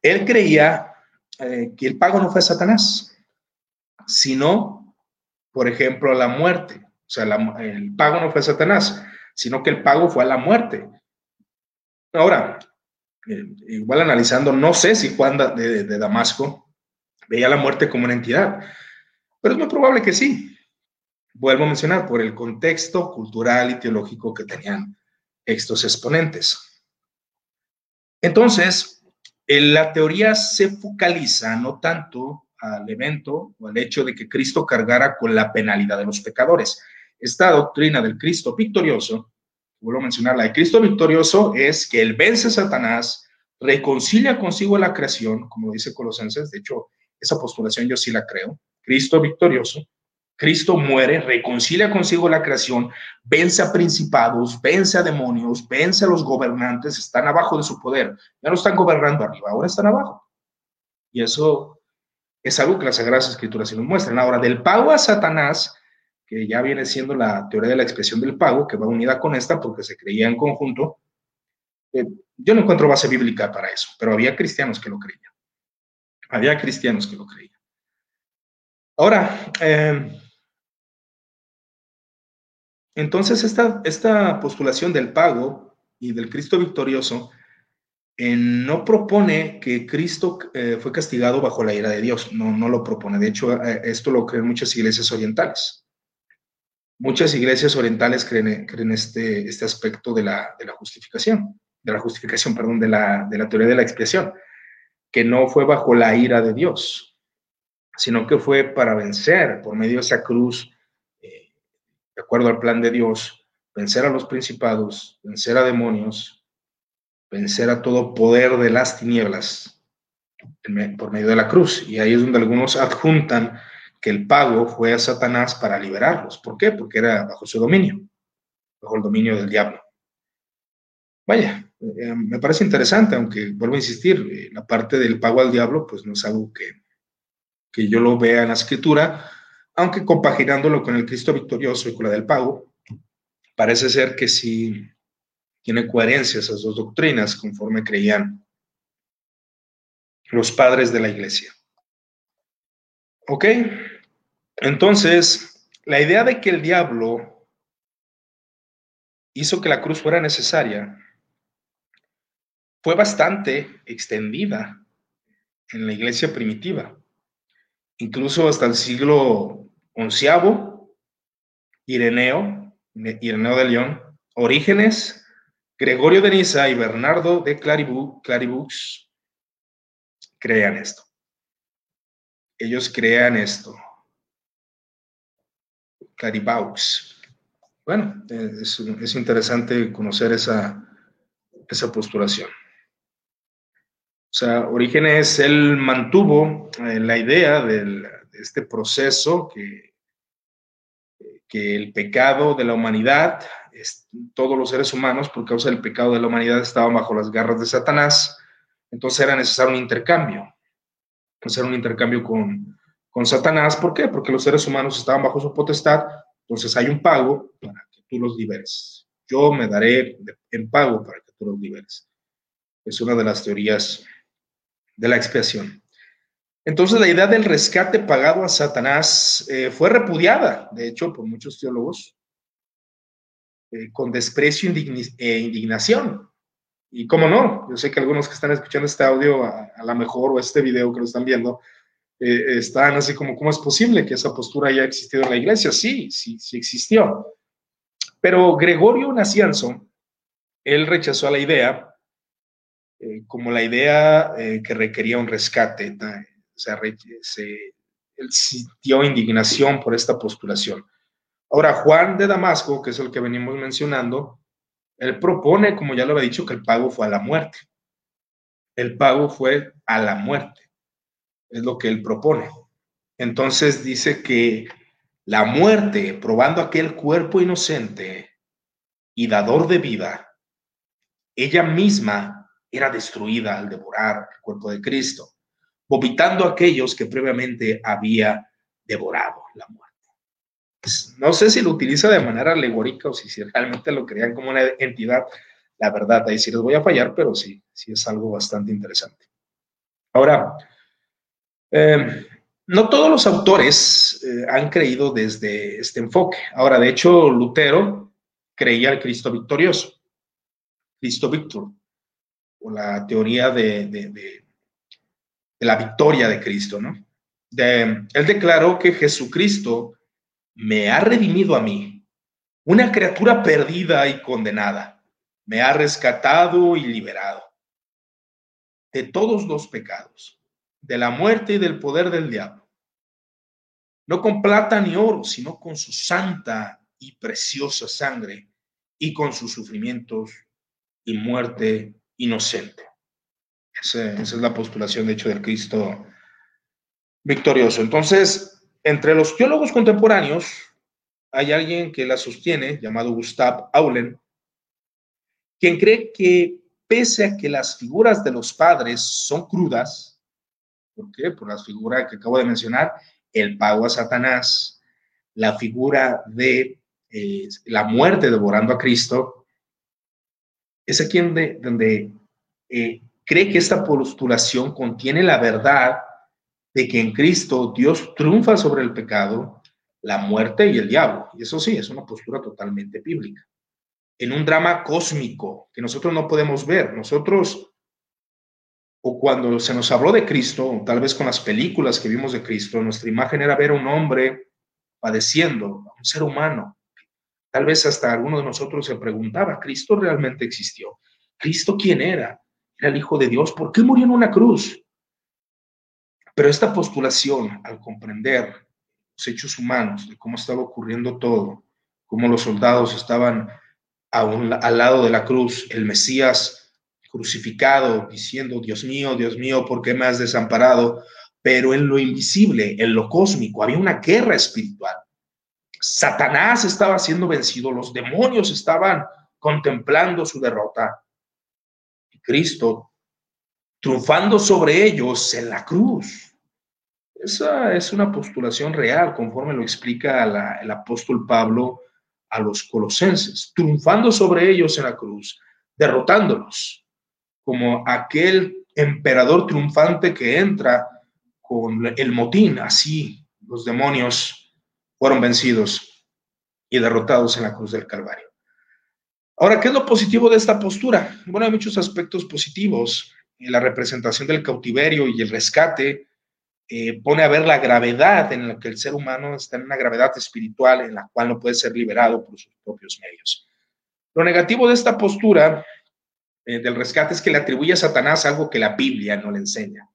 él creía eh, que el pago no fue Satanás, sino, por ejemplo, la muerte. O sea, el pago no fue Satanás, sino que el pago fue a la muerte. Ahora, eh, igual analizando, no sé si Juan de Damasco veía la muerte como una entidad, pero es muy probable que sí. Vuelvo a mencionar por el contexto cultural y teológico que tenían estos exponentes. Entonces, la teoría se focaliza no tanto al evento o al hecho de que Cristo cargara con la penalidad de los pecadores. Esta doctrina del Cristo victorioso, vuelvo a mencionar, la de Cristo victorioso es que él vence a Satanás, reconcilia consigo la creación, como dice Colosenses, de hecho, esa postulación yo sí la creo, Cristo victorioso, Cristo muere, reconcilia consigo la creación, vence a principados, vence a demonios, vence a los gobernantes, están abajo de su poder. Ya no están gobernando arriba, ahora están abajo. Y eso es algo que las Sagradas Escrituras se nos muestran. Ahora, del pago a Satanás, que ya viene siendo la teoría de la expresión del pago, que va unida con esta porque se creía en conjunto, eh, yo no encuentro base bíblica para eso, pero había cristianos que lo creían. Había cristianos que lo creían. Ahora, em, entonces esta, esta, postulación del pago y del Cristo victorioso eh, no propone que Cristo eh, fue castigado bajo la ira de Dios, no, no lo propone. De hecho, eh, esto lo creen muchas iglesias orientales. Muchas iglesias orientales creen, creen este, este aspecto de la, de la justificación, de la justificación, perdón, de la, de la teoría de la expiación, que no fue bajo la ira de Dios, sino que fue para vencer por medio de esa cruz, eh, de acuerdo al plan de Dios, vencer a los principados, vencer a demonios, vencer a todo poder de las tinieblas por medio de la cruz. Y ahí es donde algunos adjuntan que el pago fue a Satanás para liberarlos. ¿Por qué? Porque era bajo su dominio, bajo el dominio del diablo. Vaya, eh, me parece interesante, aunque vuelvo a insistir, eh, la parte del pago al diablo, pues no es algo que, que yo lo vea en la escritura, aunque compaginándolo con el Cristo victorioso y con la del pago, parece ser que sí tiene coherencia esas dos doctrinas conforme creían los padres de la iglesia. ¿Ok? Entonces, la idea de que el diablo hizo que la cruz fuera necesaria fue bastante extendida en la iglesia primitiva. Incluso hasta el siglo XI, Ireneo, Ireneo de León, Orígenes, Gregorio de Niza y Bernardo de Claribux crean esto. Ellos crean esto. Claribaux. Bueno, es, es interesante conocer esa, esa postulación. O sea, Orígenes, él mantuvo eh, la idea de este proceso que, que el pecado de la humanidad, todos los seres humanos, por causa del pecado de la humanidad, estaban bajo las garras de Satanás. Entonces era necesario un intercambio, hacer un intercambio con, con Satanás. ¿Por qué? Porque los seres humanos estaban bajo su potestad. Entonces hay un pago para que tú los liberes. Yo me daré en pago para que tú los liberes. Es una de las teorías de la expiación. Entonces la idea del rescate pagado a Satanás eh, fue repudiada, de hecho, por muchos teólogos, eh, con desprecio e indignación. Y cómo no, yo sé que algunos que están escuchando este audio, a, lo mejor, o este video que lo están viendo, eh, están así como, ¿cómo es posible que esa postura haya existido en la iglesia? Sí, sí, sí existió. Pero Gregorio Nacianzo, él rechazó la idea eh, como la idea eh, que requería un rescate. Sea, se, él sintió indignación por esta postulación. Ahora, Juan de Damasco, que es el que venimos mencionando, él propone, como ya lo había dicho, que el pago fue a la muerte. El pago fue a la muerte. Es lo que él propone. Entonces dice que la muerte, probando aquel cuerpo inocente y dador de vida, ella misma era destruida al devorar el cuerpo de Cristo, vomitando a aquellos que previamente había devorado la muerte. Pues, no sé si lo utiliza de manera alegórica o si, realmente lo creían como una entidad. La verdad, ahí sí les voy a fallar, pero sí, sí es algo bastante interesante. Ahora, em, no todos los autores eh, han creído desde este enfoque. Ahora, de hecho, Lutero creía al Cristo victorioso, Cristo Victor, o la teoría de, la victoria de Cristo, ¿no? él declaró que Jesucristo me ha redimido a mí, una criatura perdida y condenada, me ha rescatado y liberado de todos los pecados, de la muerte y del poder del diablo. No con plata ni oro, sino con su santa y preciosa sangre y con sus sufrimientos y muerte inocente. Esa, es la postulación, de hecho, del Cristo victorioso. Entonces, entre los teólogos contemporáneos hay alguien que la sostiene, llamado Gustav Aulen, quien cree que pese a que las figuras de los padres son crudas, ¿por qué? Por las figuras que acabo de mencionar, el pago a Satanás, la figura de eh, la muerte devorando a Cristo, es aquí donde, donde eh, cree que esta postulación contiene la verdad de que en Cristo Dios triunfa sobre el pecado, la muerte y el diablo. Y eso sí, es una postura totalmente bíblica. En un drama cósmico que nosotros no podemos ver, nosotros, o cuando se nos habló de Cristo, tal vez con las películas que vimos de Cristo, nuestra imagen era ver a un hombre padeciendo, a un ser humano, Tal vez hasta alguno de nosotros se preguntaba, ¿Cristo realmente existió? ¿Cristo quién era? ¿Era el Hijo de Dios? ¿Por qué murió en una cruz? Pero esta postulación, al comprender los hechos humanos, de cómo estaba ocurriendo todo, cómo los soldados estaban al lado de la cruz, el Mesías crucificado, diciendo, Dios mío, Dios mío, ¿por qué me has desamparado? Pero en lo invisible, en lo cósmico, había una guerra espiritual. Satanás estaba siendo vencido, los demonios estaban contemplando su derrota. Cristo triunfando sobre ellos en la cruz. Esa es una postulación real, conforme lo explica el apóstol Pablo a los colosenses, triunfando sobre ellos en la cruz, derrotándolos, como aquel emperador triunfante que entra con el motín, así los demonios fueron vencidos y derrotados en la cruz del Calvario. Ahora, ¿qué es lo positivo de esta postura? Bueno, hay muchos aspectos positivos. La representación del cautiverio y el rescate eh, pone a ver la gravedad en la que el ser humano está en una gravedad espiritual en la cual no puede ser liberado por sus propios medios. Lo negativo de esta postura eh, del rescate es que le atribuye a Satanás algo que la Biblia no le enseña.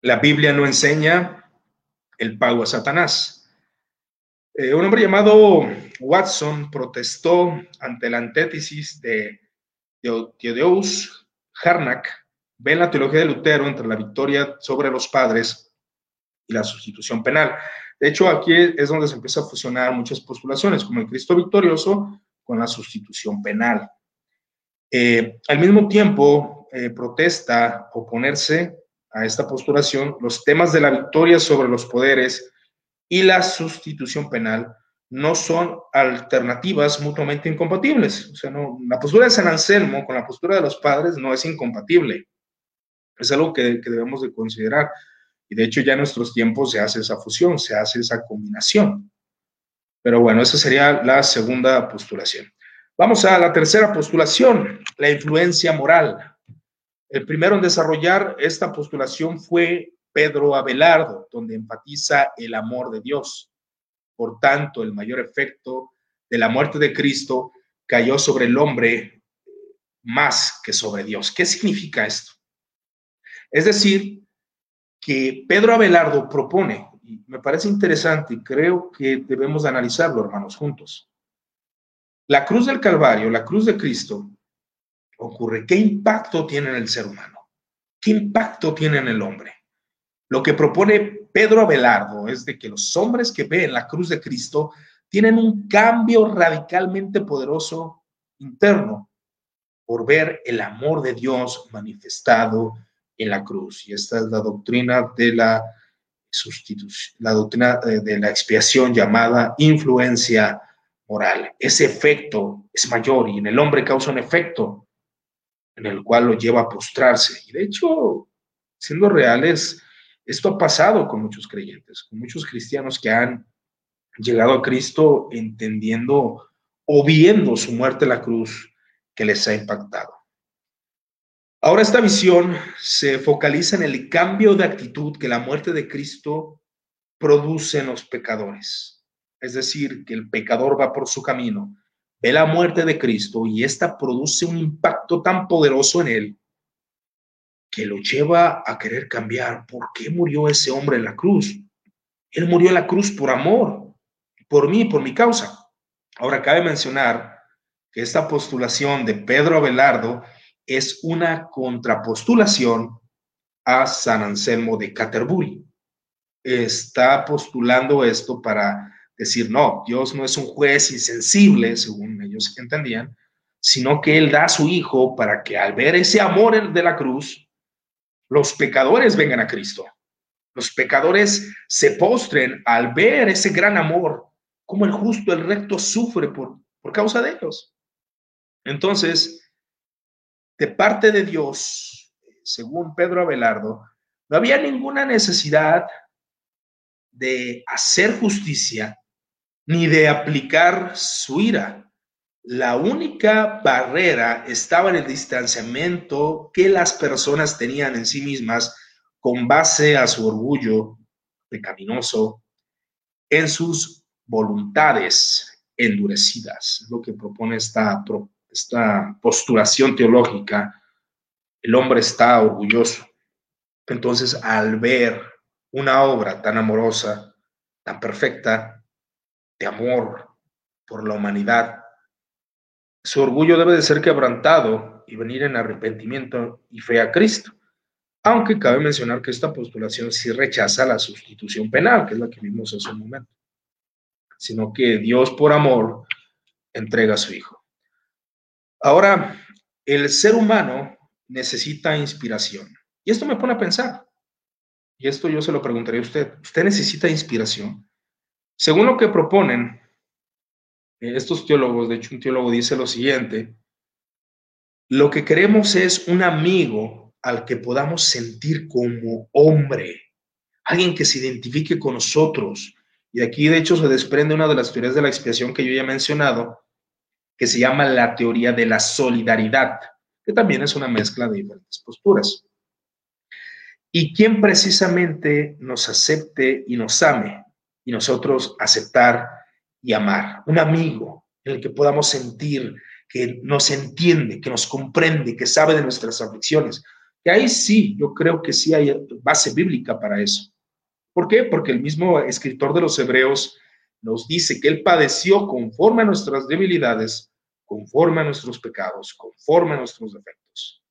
La Biblia no enseña el pago a Satanás. Eh, un hombre llamado Watson protestó ante la antítesis de Theodeus Harnack ve en la teología de Lutero entre la victoria sobre los padres y la sustitución penal. De hecho, aquí es donde se empieza a fusionar muchas postulaciones, como el Cristo victorioso con la sustitución penal. Eh, al mismo tiempo, eh, protesta oponerse a esta postulación los temas de la victoria sobre los poderes y la sustitución penal no son alternativas mutuamente incompatibles. O sea, no, la postura de San Anselmo con la postura de los padres no es incompatible. Es algo que, debemos de considerar. Y de hecho ya en nuestros tiempos se hace esa fusión, se hace esa combinación. Pero bueno, esa sería la segunda postulación. Vamos a la tercera postulación, la influencia moral. El primero en desarrollar esta postulación fue Pedro Abelardo, donde enfatiza el amor de Dios. Por tanto, el mayor efecto de la muerte de Cristo cayó sobre el hombre más que sobre Dios. ¿Qué significa esto? Es decir, que Pedro Abelardo propone, y me parece interesante y creo que debemos analizarlo, hermanos, juntos. La cruz del Calvario, la cruz de Cristo, ocurre. ¿Qué impacto tiene en el ser humano? ¿Qué impacto tiene en el hombre? Lo que propone Pedro Abelardo es de que los hombres que ven la cruz de Cristo tienen un cambio radicalmente poderoso interno por ver el amor de Dios manifestado en la cruz. Y esta es la doctrina de la sustitución, la doctrina de, la expiación llamada influencia moral. Ese efecto es mayor y en el hombre causa un efecto en el cual lo lleva a postrarse. Y de hecho, siendo reales, esto ha pasado con muchos creyentes, con muchos cristianos que han llegado a Cristo entendiendo o viendo su muerte en la cruz que les ha impactado. Ahora esta visión se focaliza en el cambio de actitud que la muerte de Cristo produce en los pecadores. Es decir, que el pecador va por su camino, ve la muerte de Cristo y esta produce un impacto tan poderoso en él que lo lleva a querer cambiar. ¿Por qué murió ese hombre en la cruz? Él murió en la cruz por amor, por mí, por mi causa. Ahora cabe mencionar que esta postulación de Pedro Abelardo es una contrapostulación a San Anselmo de Canterbury. Está postulando esto para decir, no, Dios no es un juez insensible, según ellos entendían, sino que Él da a su Hijo para que al ver ese amor de la cruz, los pecadores vengan a Cristo. Los pecadores se postren al ver ese gran amor, como el justo, el recto sufre por, por causa de ellos. Entonces, de parte de Dios, según Pedro Abelardo, no había ninguna necesidad de hacer justicia ni de aplicar su ira. La única barrera estaba en el distanciamiento que las personas tenían en sí mismas con base a su orgullo pecaminoso, en sus voluntades endurecidas, lo que propone esta esta posturación teológica, el hombre está orgulloso. Entonces, al ver una obra tan amorosa, tan perfecta, amor por la humanidad, su orgullo debe de ser quebrantado y venir en arrepentimiento y fe a Cristo. Aunque cabe mencionar que esta postulación sí rechaza la sustitución penal, que es la que vimos hace un momento, sino que Dios por amor entrega a su Hijo. Ahora, el ser humano necesita inspiración. Y esto me pone a pensar. Y esto yo se lo preguntaría a usted. ¿Usted necesita inspiración? Según lo que proponen eh, estos teólogos, de hecho un teólogo dice lo siguiente, lo que queremos es un amigo al que podamos sentir como hombre, alguien que se identifique con nosotros. Y aquí de hecho se desprende una de las teorías de la expiación que yo ya he mencionado, que se llama la teoría de la solidaridad, que también es una mezcla de diferentes posturas. Y quien precisamente nos acepte y nos ame, y nosotros aceptar y amar. Un amigo en el que podamos sentir que nos entiende, que nos comprende, que sabe de nuestras aflicciones. Que ahí sí, yo creo que sí hay base bíblica para eso. ¿Por qué? Porque el mismo escritor de los Hebreos nos dice que Él padeció conforme a nuestras debilidades, conforme a nuestros pecados, conforme a nuestros defectos.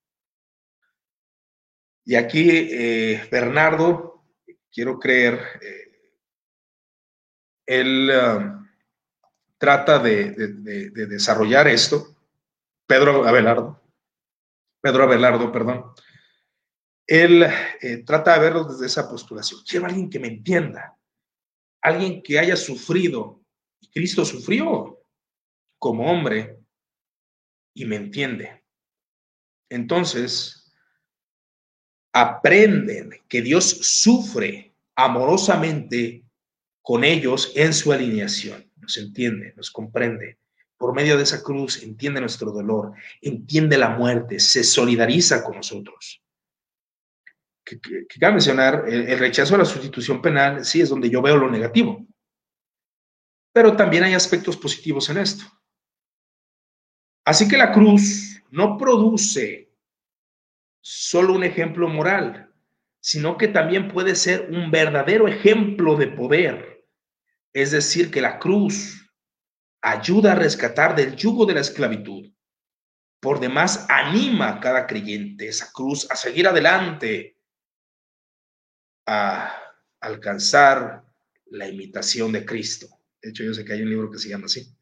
Y aquí, eh, Bernardo, quiero creer, eh, él um, trata de, desarrollar esto. Pedro Abelardo, Pedro Abelardo, perdón. Él eh, trata de verlo desde esa postulación. Quiero alguien que me entienda, alguien que haya sufrido, Cristo sufrió como hombre y me entiende. Entonces, aprenden que Dios sufre amorosamente con ellos en su alineación. Nos entiende, nos comprende. Por medio de esa cruz entiende nuestro dolor, entiende la muerte, se solidariza con nosotros que, cabe mencionar, el, rechazo a la sustitución penal sí es donde yo veo lo negativo. Pero también hay aspectos positivos en esto. Así que la cruz no produce solo un ejemplo moral, sino que también puede ser un verdadero ejemplo de poder. Es decir, que la cruz ayuda a rescatar del yugo de la esclavitud. Por demás, anima a cada creyente esa cruz a seguir adelante, a alcanzar la imitación de Cristo. De hecho, yo sé que hay un libro que se llama así,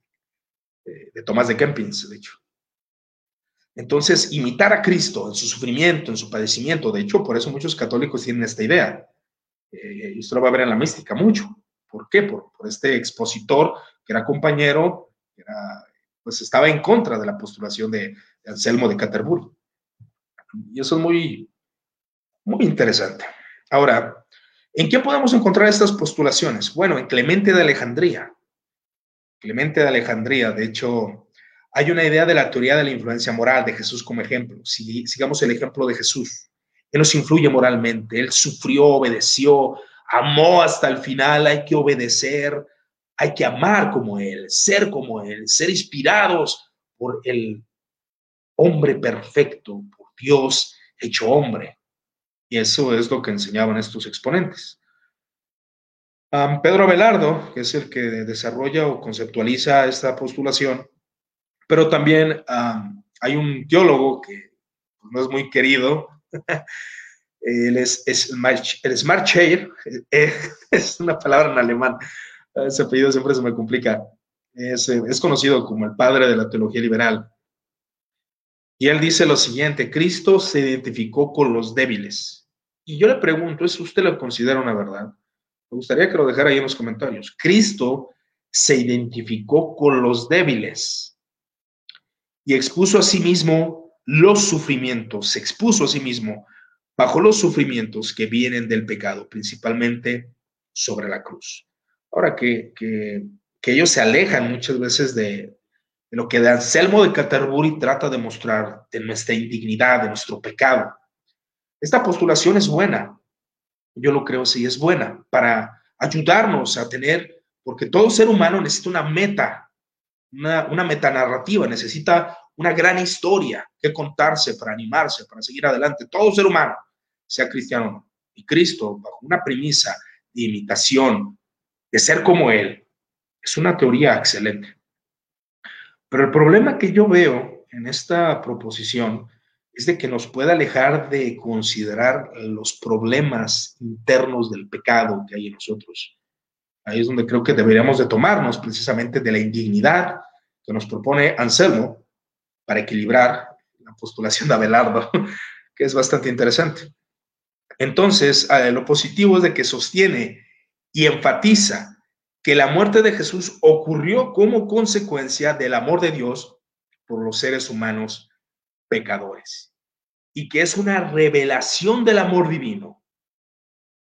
eh, de Tomás de Kempins, de hecho. Entonces, imitar a Cristo en su sufrimiento, en su padecimiento, de hecho, por eso muchos católicos tienen esta idea. Eh, esto lo va a ver en la mística mucho. ¿Por qué? Por, este expositor que era compañero, pues estaba en contra de la postulación de, Anselmo de Canterbury. Y eso es muy, muy interesante. Ahora, ¿en qué podemos encontrar estas postulaciones? Bueno, en Clemente de Alejandría. Clemente de Alejandría, de hecho, hay una idea de la teoría de la influencia moral de Jesús como ejemplo. Si sigamos el ejemplo de Jesús, Él nos influye moralmente, Él sufrió, obedeció, amó hasta el final, hay que obedecer, hay que amar como Él, ser como Él, ser inspirados por el hombre perfecto, por Dios hecho hombre. Y eso es lo que enseñaban estos exponentes. Pedro Abelardo, que es el que desarrolla o conceptualiza esta postulación, pero también hay un teólogo que no es muy querido, él es, es el Smart Chair, eh, es una palabra en alemán, ese apellido siempre se me complica, es, es conocido como el padre de la teología liberal. Y él dice lo siguiente, Cristo se identificó con los débiles y yo le pregunto, ¿es usted lo considera una verdad? Me gustaría que lo dejara ahí en los comentarios. Cristo se identificó con los débiles y expuso a sí mismo los sufrimientos, se expuso a sí mismo bajo los sufrimientos que vienen del pecado, principalmente sobre la cruz. Ahora que, que, ellos se alejan muchas veces de, de, lo que Anselmo de Canterbury trata de mostrar, de nuestra indignidad, de nuestro pecado. Esta postulación es buena, yo lo creo, sí, es buena para ayudarnos a tener, porque todo ser humano necesita una meta, una, una metanarrativa, necesita una gran historia que contarse para animarse, para seguir adelante. Todo ser humano, sea cristiano. Y Cristo, bajo una premisa de imitación, de ser como Él, es una teoría excelente. Pero el problema que yo veo en esta proposición es de que nos pueda alejar de considerar los problemas internos del pecado que hay en nosotros. Ahí es donde creo que deberíamos de tomarnos precisamente de la indignidad que nos propone Anselmo para equilibrar la postulación de Abelardo, que es bastante interesante. Entonces, eh, lo positivo es de que sostiene y enfatiza que la muerte de Jesús ocurrió como consecuencia del amor de Dios por los seres humanos pecadores y que es una revelación del amor divino.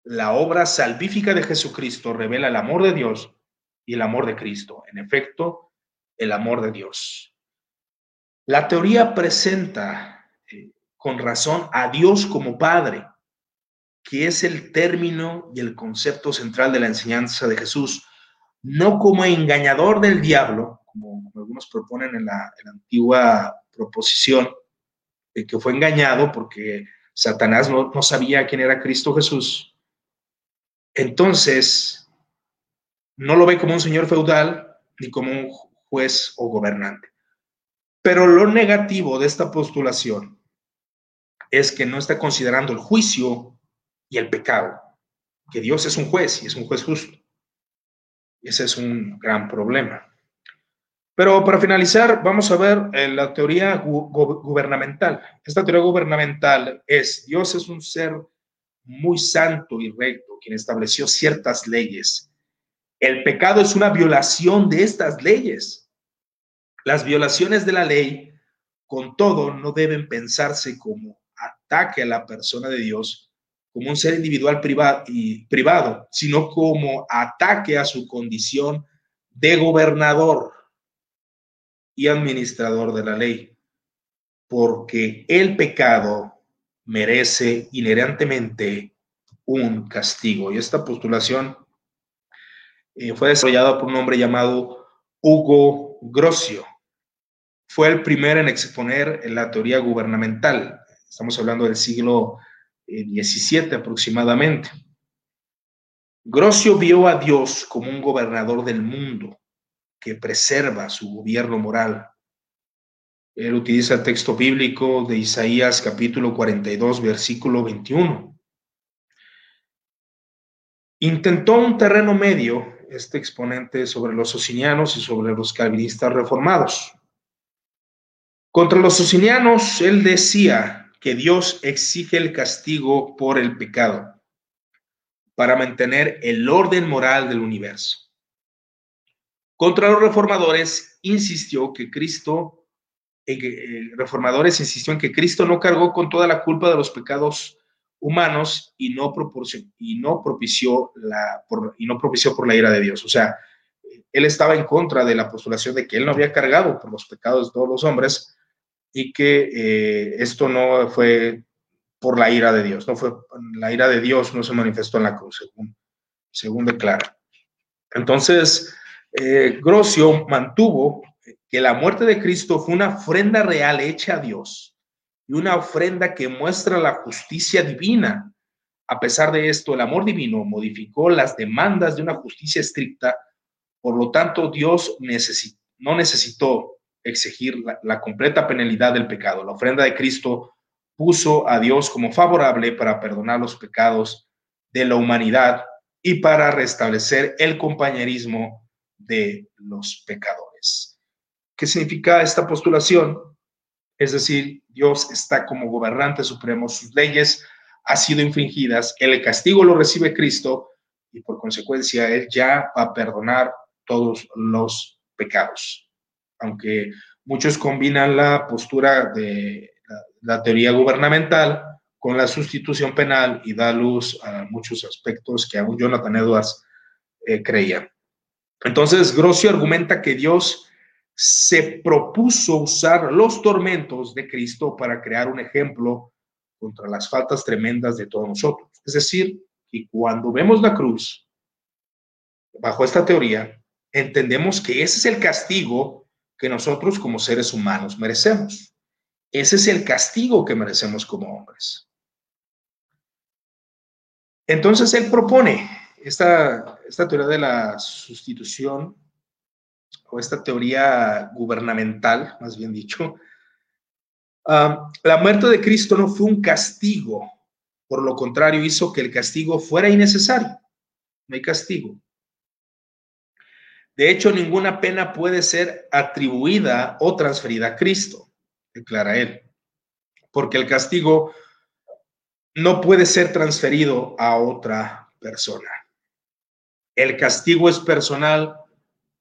La obra salvífica de Jesucristo revela el amor de Dios y el amor de Cristo. En efecto, el amor de Dios. La teoría presenta eh, con razón a Dios como Padre, que es el término y el concepto central de la enseñanza de Jesús, no como engañador del diablo, como, algunos proponen en la, antigua proposición, de que fue engañado porque Satanás no, no sabía quién era Cristo Jesús. Entonces, no lo ve como un señor feudal ni como un juez o gobernante. Pero lo negativo de esta postulación es que no está considerando el juicio y el pecado, que Dios es un juez y es un juez justo. Ese es un gran problema. Pero para finalizar, vamos a ver eh, la teoría gubernamental. Esta teoría gubernamental es, Dios es un ser muy santo y recto, quien estableció ciertas leyes. El pecado es una violación de estas leyes. Las violaciones de la ley, con todo, no deben pensarse como ataque a la persona de Dios, como un ser individual privado, sino como ataque a su condición de gobernador y administrador de la ley, porque el pecado merece inherentemente un castigo. Y esta postulación eh, fue desarrollada por un hombre llamado Hugo Grocio. Fue el primero en exponer la teoría gubernamental. Estamos hablando del siglo 17 aproximadamente. Grocio vio a Dios como un gobernador del mundo que preserva su gobierno moral. Él utiliza el texto bíblico de Isaías capítulo 42, versículo 21. Intentó un terreno medio, este exponente, sobre los socinianos y sobre los calvinistas reformados. Contra los socinianos, él decía, que Dios exige el castigo por el pecado para mantener el orden moral del universo. Contra los reformadores insistió que Cristo, eh, reformadores insistió en que Cristo no cargó con toda la culpa de los pecados humanos y no, y no propició la y no propició por la ira de Dios. O sea, él estaba en contra de la postulación de que él no había cargado por los pecados de todos los hombres, y que eh, esto no fue por la ira de Dios, no fue la ira de Dios no se manifestó en la cruz, según, según declara. Entonces, eh, Grocio mantuvo que la muerte de Cristo fue una ofrenda real hecha a Dios y una ofrenda que muestra la justicia divina. A pesar de esto, el amor divino modificó las demandas de una justicia estricta, por lo tanto, Dios no necesitó exigir la, completa penalidad del pecado. La ofrenda de Cristo puso a Dios como favorable para perdonar los pecados de la humanidad y para restablecer el compañerismo de los pecadores. ¿Qué significa esta postulación? Es decir, Dios está como gobernante supremo, sus leyes han sido infringidas, el castigo lo recibe Cristo y por consecuencia Él ya va a perdonar todos los pecados aunque muchos combinan la postura de la, teoría gubernamental con la sustitución penal y da luz a muchos aspectos que aún Jonathan Edwards eh, creía. Entonces, Grocio argumenta que Dios se propuso usar los tormentos de Cristo para crear un ejemplo contra las faltas tremendas de todos nosotros. Es decir, que cuando vemos la cruz, bajo esta teoría, entendemos que ese es el castigo que nosotros como seres humanos merecemos. Ese es el castigo que merecemos como hombres. Entonces él propone esta, esta teoría de la sustitución o esta teoría gubernamental, más bien dicho. Ah, la muerte de Cristo no fue un castigo, por lo contrario hizo que el castigo fuera innecesario. No hay castigo. De hecho, ninguna pena puede ser atribuida o transferida a Cristo, declara él, porque el castigo no puede ser transferido a otra persona. El castigo es personal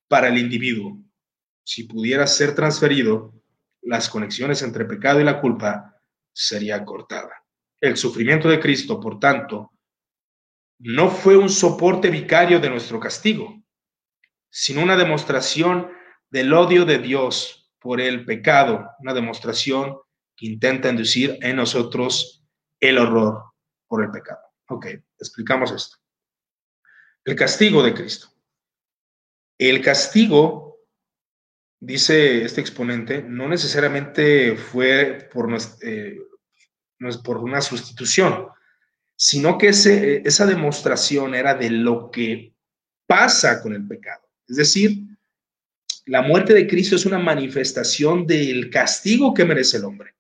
para el individuo. Si pudiera ser transferido, las conexiones entre pecado y la culpa sería cortada. El sufrimiento de Cristo, por tanto, no fue un soporte vicario de nuestro castigo, sino una demostración del odio de Dios por el pecado, una demostración que intenta inducir en nosotros el horror por el pecado. Ok, explicamos esto. El castigo de Cristo. El castigo, dice este exponente, no necesariamente fue por, eh, por una sustitución, sino que esa demostración era de lo que pasa con el pecado. Es decir, la muerte de Cristo es una manifestación del castigo que merece el hombre,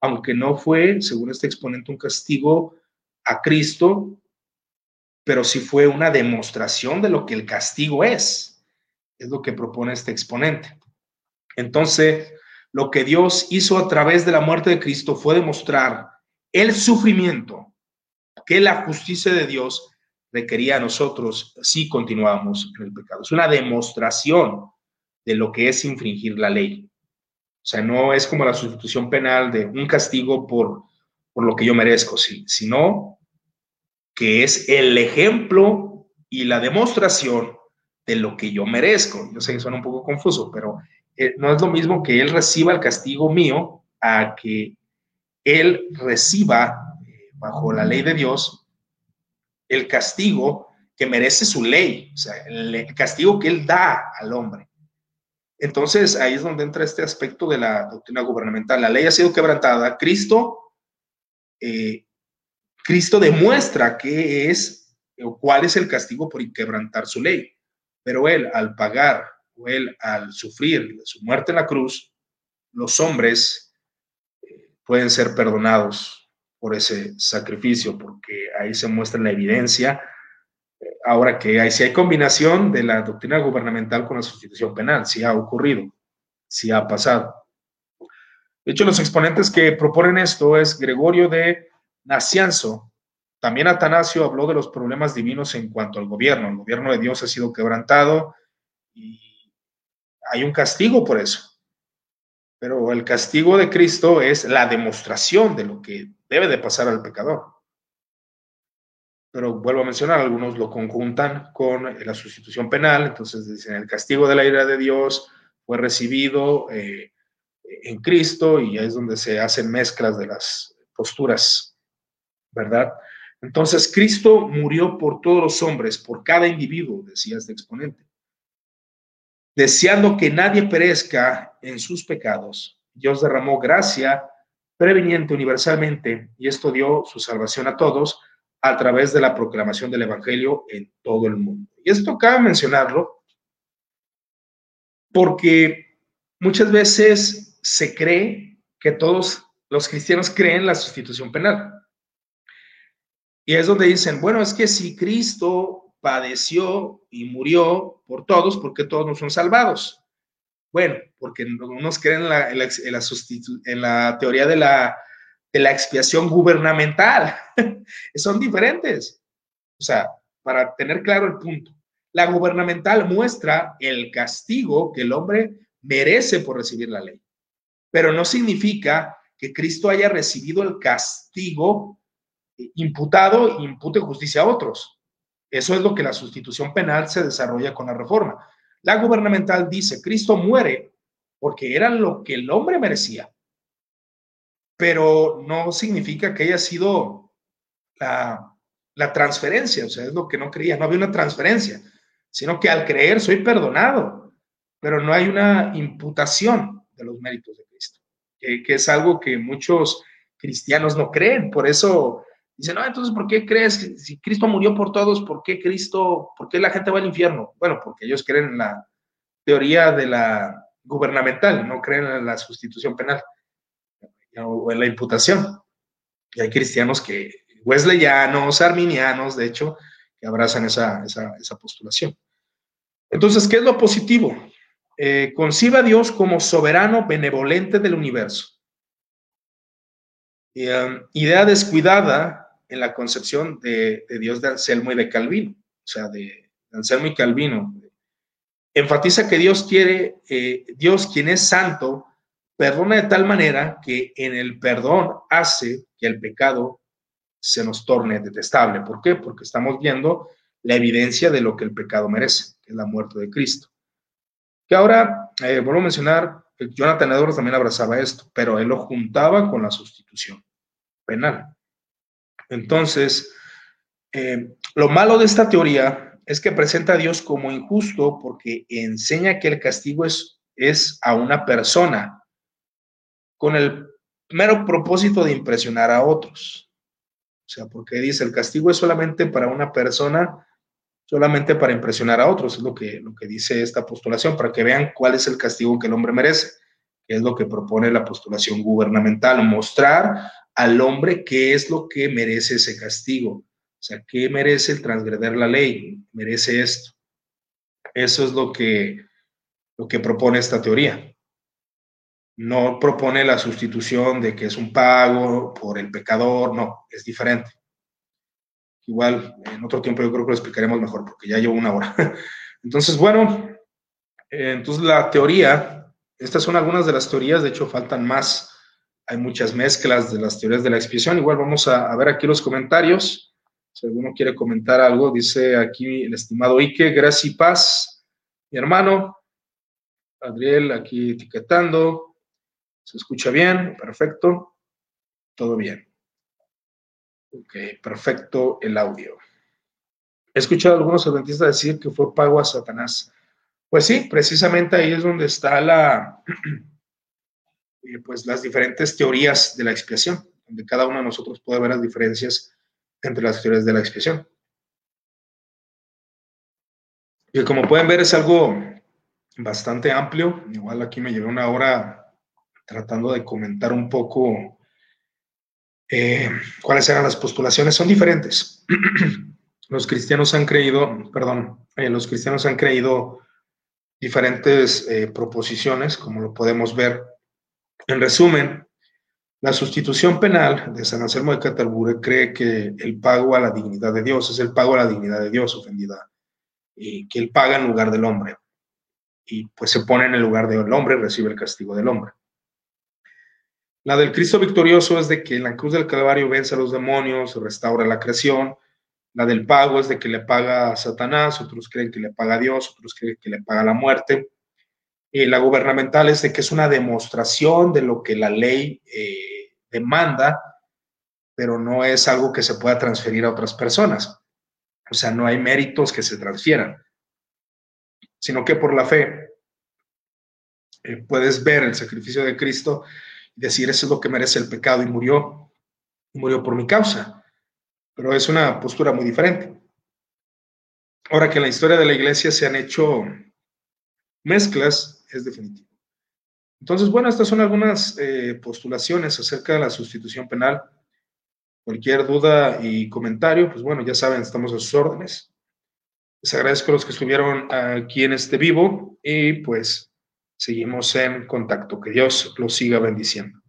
aunque no fue, según este exponente, un castigo a Cristo, pero sí fue una demostración de lo que el castigo es. Es lo que propone este exponente. Entonces, lo que Dios hizo a través de la muerte de Cristo fue demostrar el sufrimiento que la justicia de Dios requería a nosotros si continuábamos en el pecado. Es una demostración de lo que es infringir la ley. O sea, no es como la sustitución penal de un castigo por, por lo que yo merezco, sino que es el ejemplo y la demostración de lo que yo merezco. Yo sé que suena un poco confuso, pero eh, no es lo mismo que él reciba el castigo mío a que él reciba, eh, bajo la ley de Dios, el castigo que merece su ley, o sea, el castigo que él da al hombre. Entonces, ahí es donde entra este aspecto de la doctrina gubernamental. La ley ha sido quebrantada. Cristo, eh, Cristo demuestra qué es o cuál es el castigo por quebrantar su ley. Pero él, al pagar o él, al sufrir su muerte en la cruz, los hombres eh, pueden ser perdonados por ese sacrificio, porque ahí se muestra la evidencia Ahora que hay, si hay combinación de la doctrina gubernamental con la sustitución penal, si ha ocurrido, si ha pasado. De hecho, los exponentes que proponen esto es Gregorio de Nacianzo. También Atanasio habló de los problemas divinos en cuanto al gobierno. El gobierno de Dios ha sido quebrantado y hay un castigo por eso. Pero el castigo de Cristo es la demostración de lo que debe de pasar al pecador pero vuelvo a mencionar, algunos lo conjuntan con eh, la sustitución penal, entonces dicen el castigo de la ira de Dios fue recibido eh, en Cristo y es donde se hacen mezclas de las posturas, ¿verdad? Entonces Cristo murió por todos los hombres, por cada individuo, decía este exponente, deseando que nadie perezca en sus pecados. Dios derramó gracia preveniente universalmente y esto dio su salvación a todos a través de la proclamación del Evangelio en todo el mundo. Y esto cabe mencionarlo porque muchas veces se cree que todos los cristianos creen la sustitución penal. Y es donde dicen, bueno, es que si Cristo padeció y murió por todos, ¿por qué todos no son salvados? Bueno, porque unos creen la, en la teoría de la de la expiación gubernamental. Son diferentes. O sea, para tener claro el punto, la gubernamental muestra el castigo que el hombre merece por recibir la ley, pero no significa que Cristo haya recibido el castigo imputado e impute justicia a otros. Eso es lo que la sustitución penal se desarrolla con la reforma. La gubernamental dice, Cristo muere porque era lo que el hombre merecía pero no significa que haya sido la, transferencia, o sea, es lo que no creía, no había una transferencia, sino que al creer soy perdonado, pero no hay una imputación de los méritos de Cristo, que, es algo que muchos cristianos no creen, por eso dicen, no, entonces, ¿por qué crees que si Cristo murió por todos, por qué Cristo, por qué la gente va al infierno? Bueno, porque ellos creen en la teoría de la gubernamental, no creen en la sustitución penal o en la imputación. Y hay cristianos que, wesleyanos, arminianos, de hecho, que abrazan esa, postulación. Entonces, ¿qué es lo positivo? Eh, conciba a Dios como soberano benevolente del universo. Um, idea descuidada en la concepción de, Dios de Anselmo y de Calvino, o sea, de, Anselmo y Calvino. Enfatiza que Dios quiere, eh, Dios quien es santo, perdona de tal manera que en el perdón hace que el pecado se nos torne detestable. ¿Por qué? Porque estamos viendo la evidencia de lo que el pecado merece, que es la muerte de Cristo. Que ahora, eh, vuelvo a mencionar, Jonathan Edwards también abrazaba esto, pero él lo juntaba con la sustitución penal. Entonces, eh, lo malo de esta teoría es que presenta a Dios como injusto porque enseña que el castigo es, es a una persona con el mero propósito de impresionar a otros. O sea, porque dice, el castigo es solamente para una persona, solamente para impresionar a otros, es lo que, lo que dice esta postulación, para que vean cuál es el castigo que el hombre merece, que es lo que propone la postulación gubernamental, mostrar al hombre qué es lo que merece ese castigo. O sea, ¿qué merece el transgreder la ley? Merece esto. Eso es lo que, lo que propone esta teoría. No propone la sustitución de que es un pago por el pecador, no, es diferente. Igual, en otro tiempo yo creo que lo explicaremos mejor porque ya llevo una hora. Entonces, bueno, entonces la teoría, estas son algunas de las teorías, de hecho faltan más hay muchas mezclas de las teorías de la expiación. Igual vamos a, ver aquí los comentarios. Si alguno quiere comentar algo, dice aquí el estimado Ike, gracias y paz, mi hermano. Adriel aquí etiquetando. ¿Se escucha bien? Perfecto. Todo bien. Ok, perfecto el audio. He escuchado a algunos adventistas decir que fue pago a Satanás. Pues sí, precisamente ahí es donde está la, Eh, pues las diferentes teorías de la expiación, donde cada uno de nosotros puede ver las diferencias entre las teorías de la expiación. Y como pueden ver es algo bastante amplio, igual aquí me llevé una hora tratando de comentar un poco eh, cuáles eran las postulaciones, son diferentes. los cristianos han creído, perdón, eh, los cristianos han creído diferentes proposiciones, como lo podemos ver en resumen, la sustitución penal de San Anselmo de Catalbure cree que el pago a la dignidad de Dios es el pago a la dignidad de Dios ofendida y que él paga en lugar del hombre y pues se pone en el lugar del hombre y recibe el castigo del hombre. La del Cristo victorioso es de que en la cruz del Calvario vence a los demonios, restaura la creación. La del pago es de que le paga a Satanás, otros creen que le paga a Dios, otros creen que le paga la muerte. Eh, la gubernamental es de que es una demostración de lo que la ley eh, demanda, pero no es algo que se pueda transferir a otras personas. O sea, no hay méritos que se transfieran, sino que por la fe eh, puedes ver el sacrificio de Cristo y decir, eso es lo que merece el pecado y murió, y murió por mi causa. Pero es una postura muy diferente. Ahora que en la historia de la iglesia se han hecho mezclas, es definitivo. Entonces, bueno, estas son algunas eh, postulaciones acerca de la sustitución penal. Cualquier duda y comentario, pues bueno, ya saben, estamos a sus órdenes. Les agradezco a los que estuvieron aquí en este vivo y pues seguimos en contacto. Que Dios los siga bendiciendo.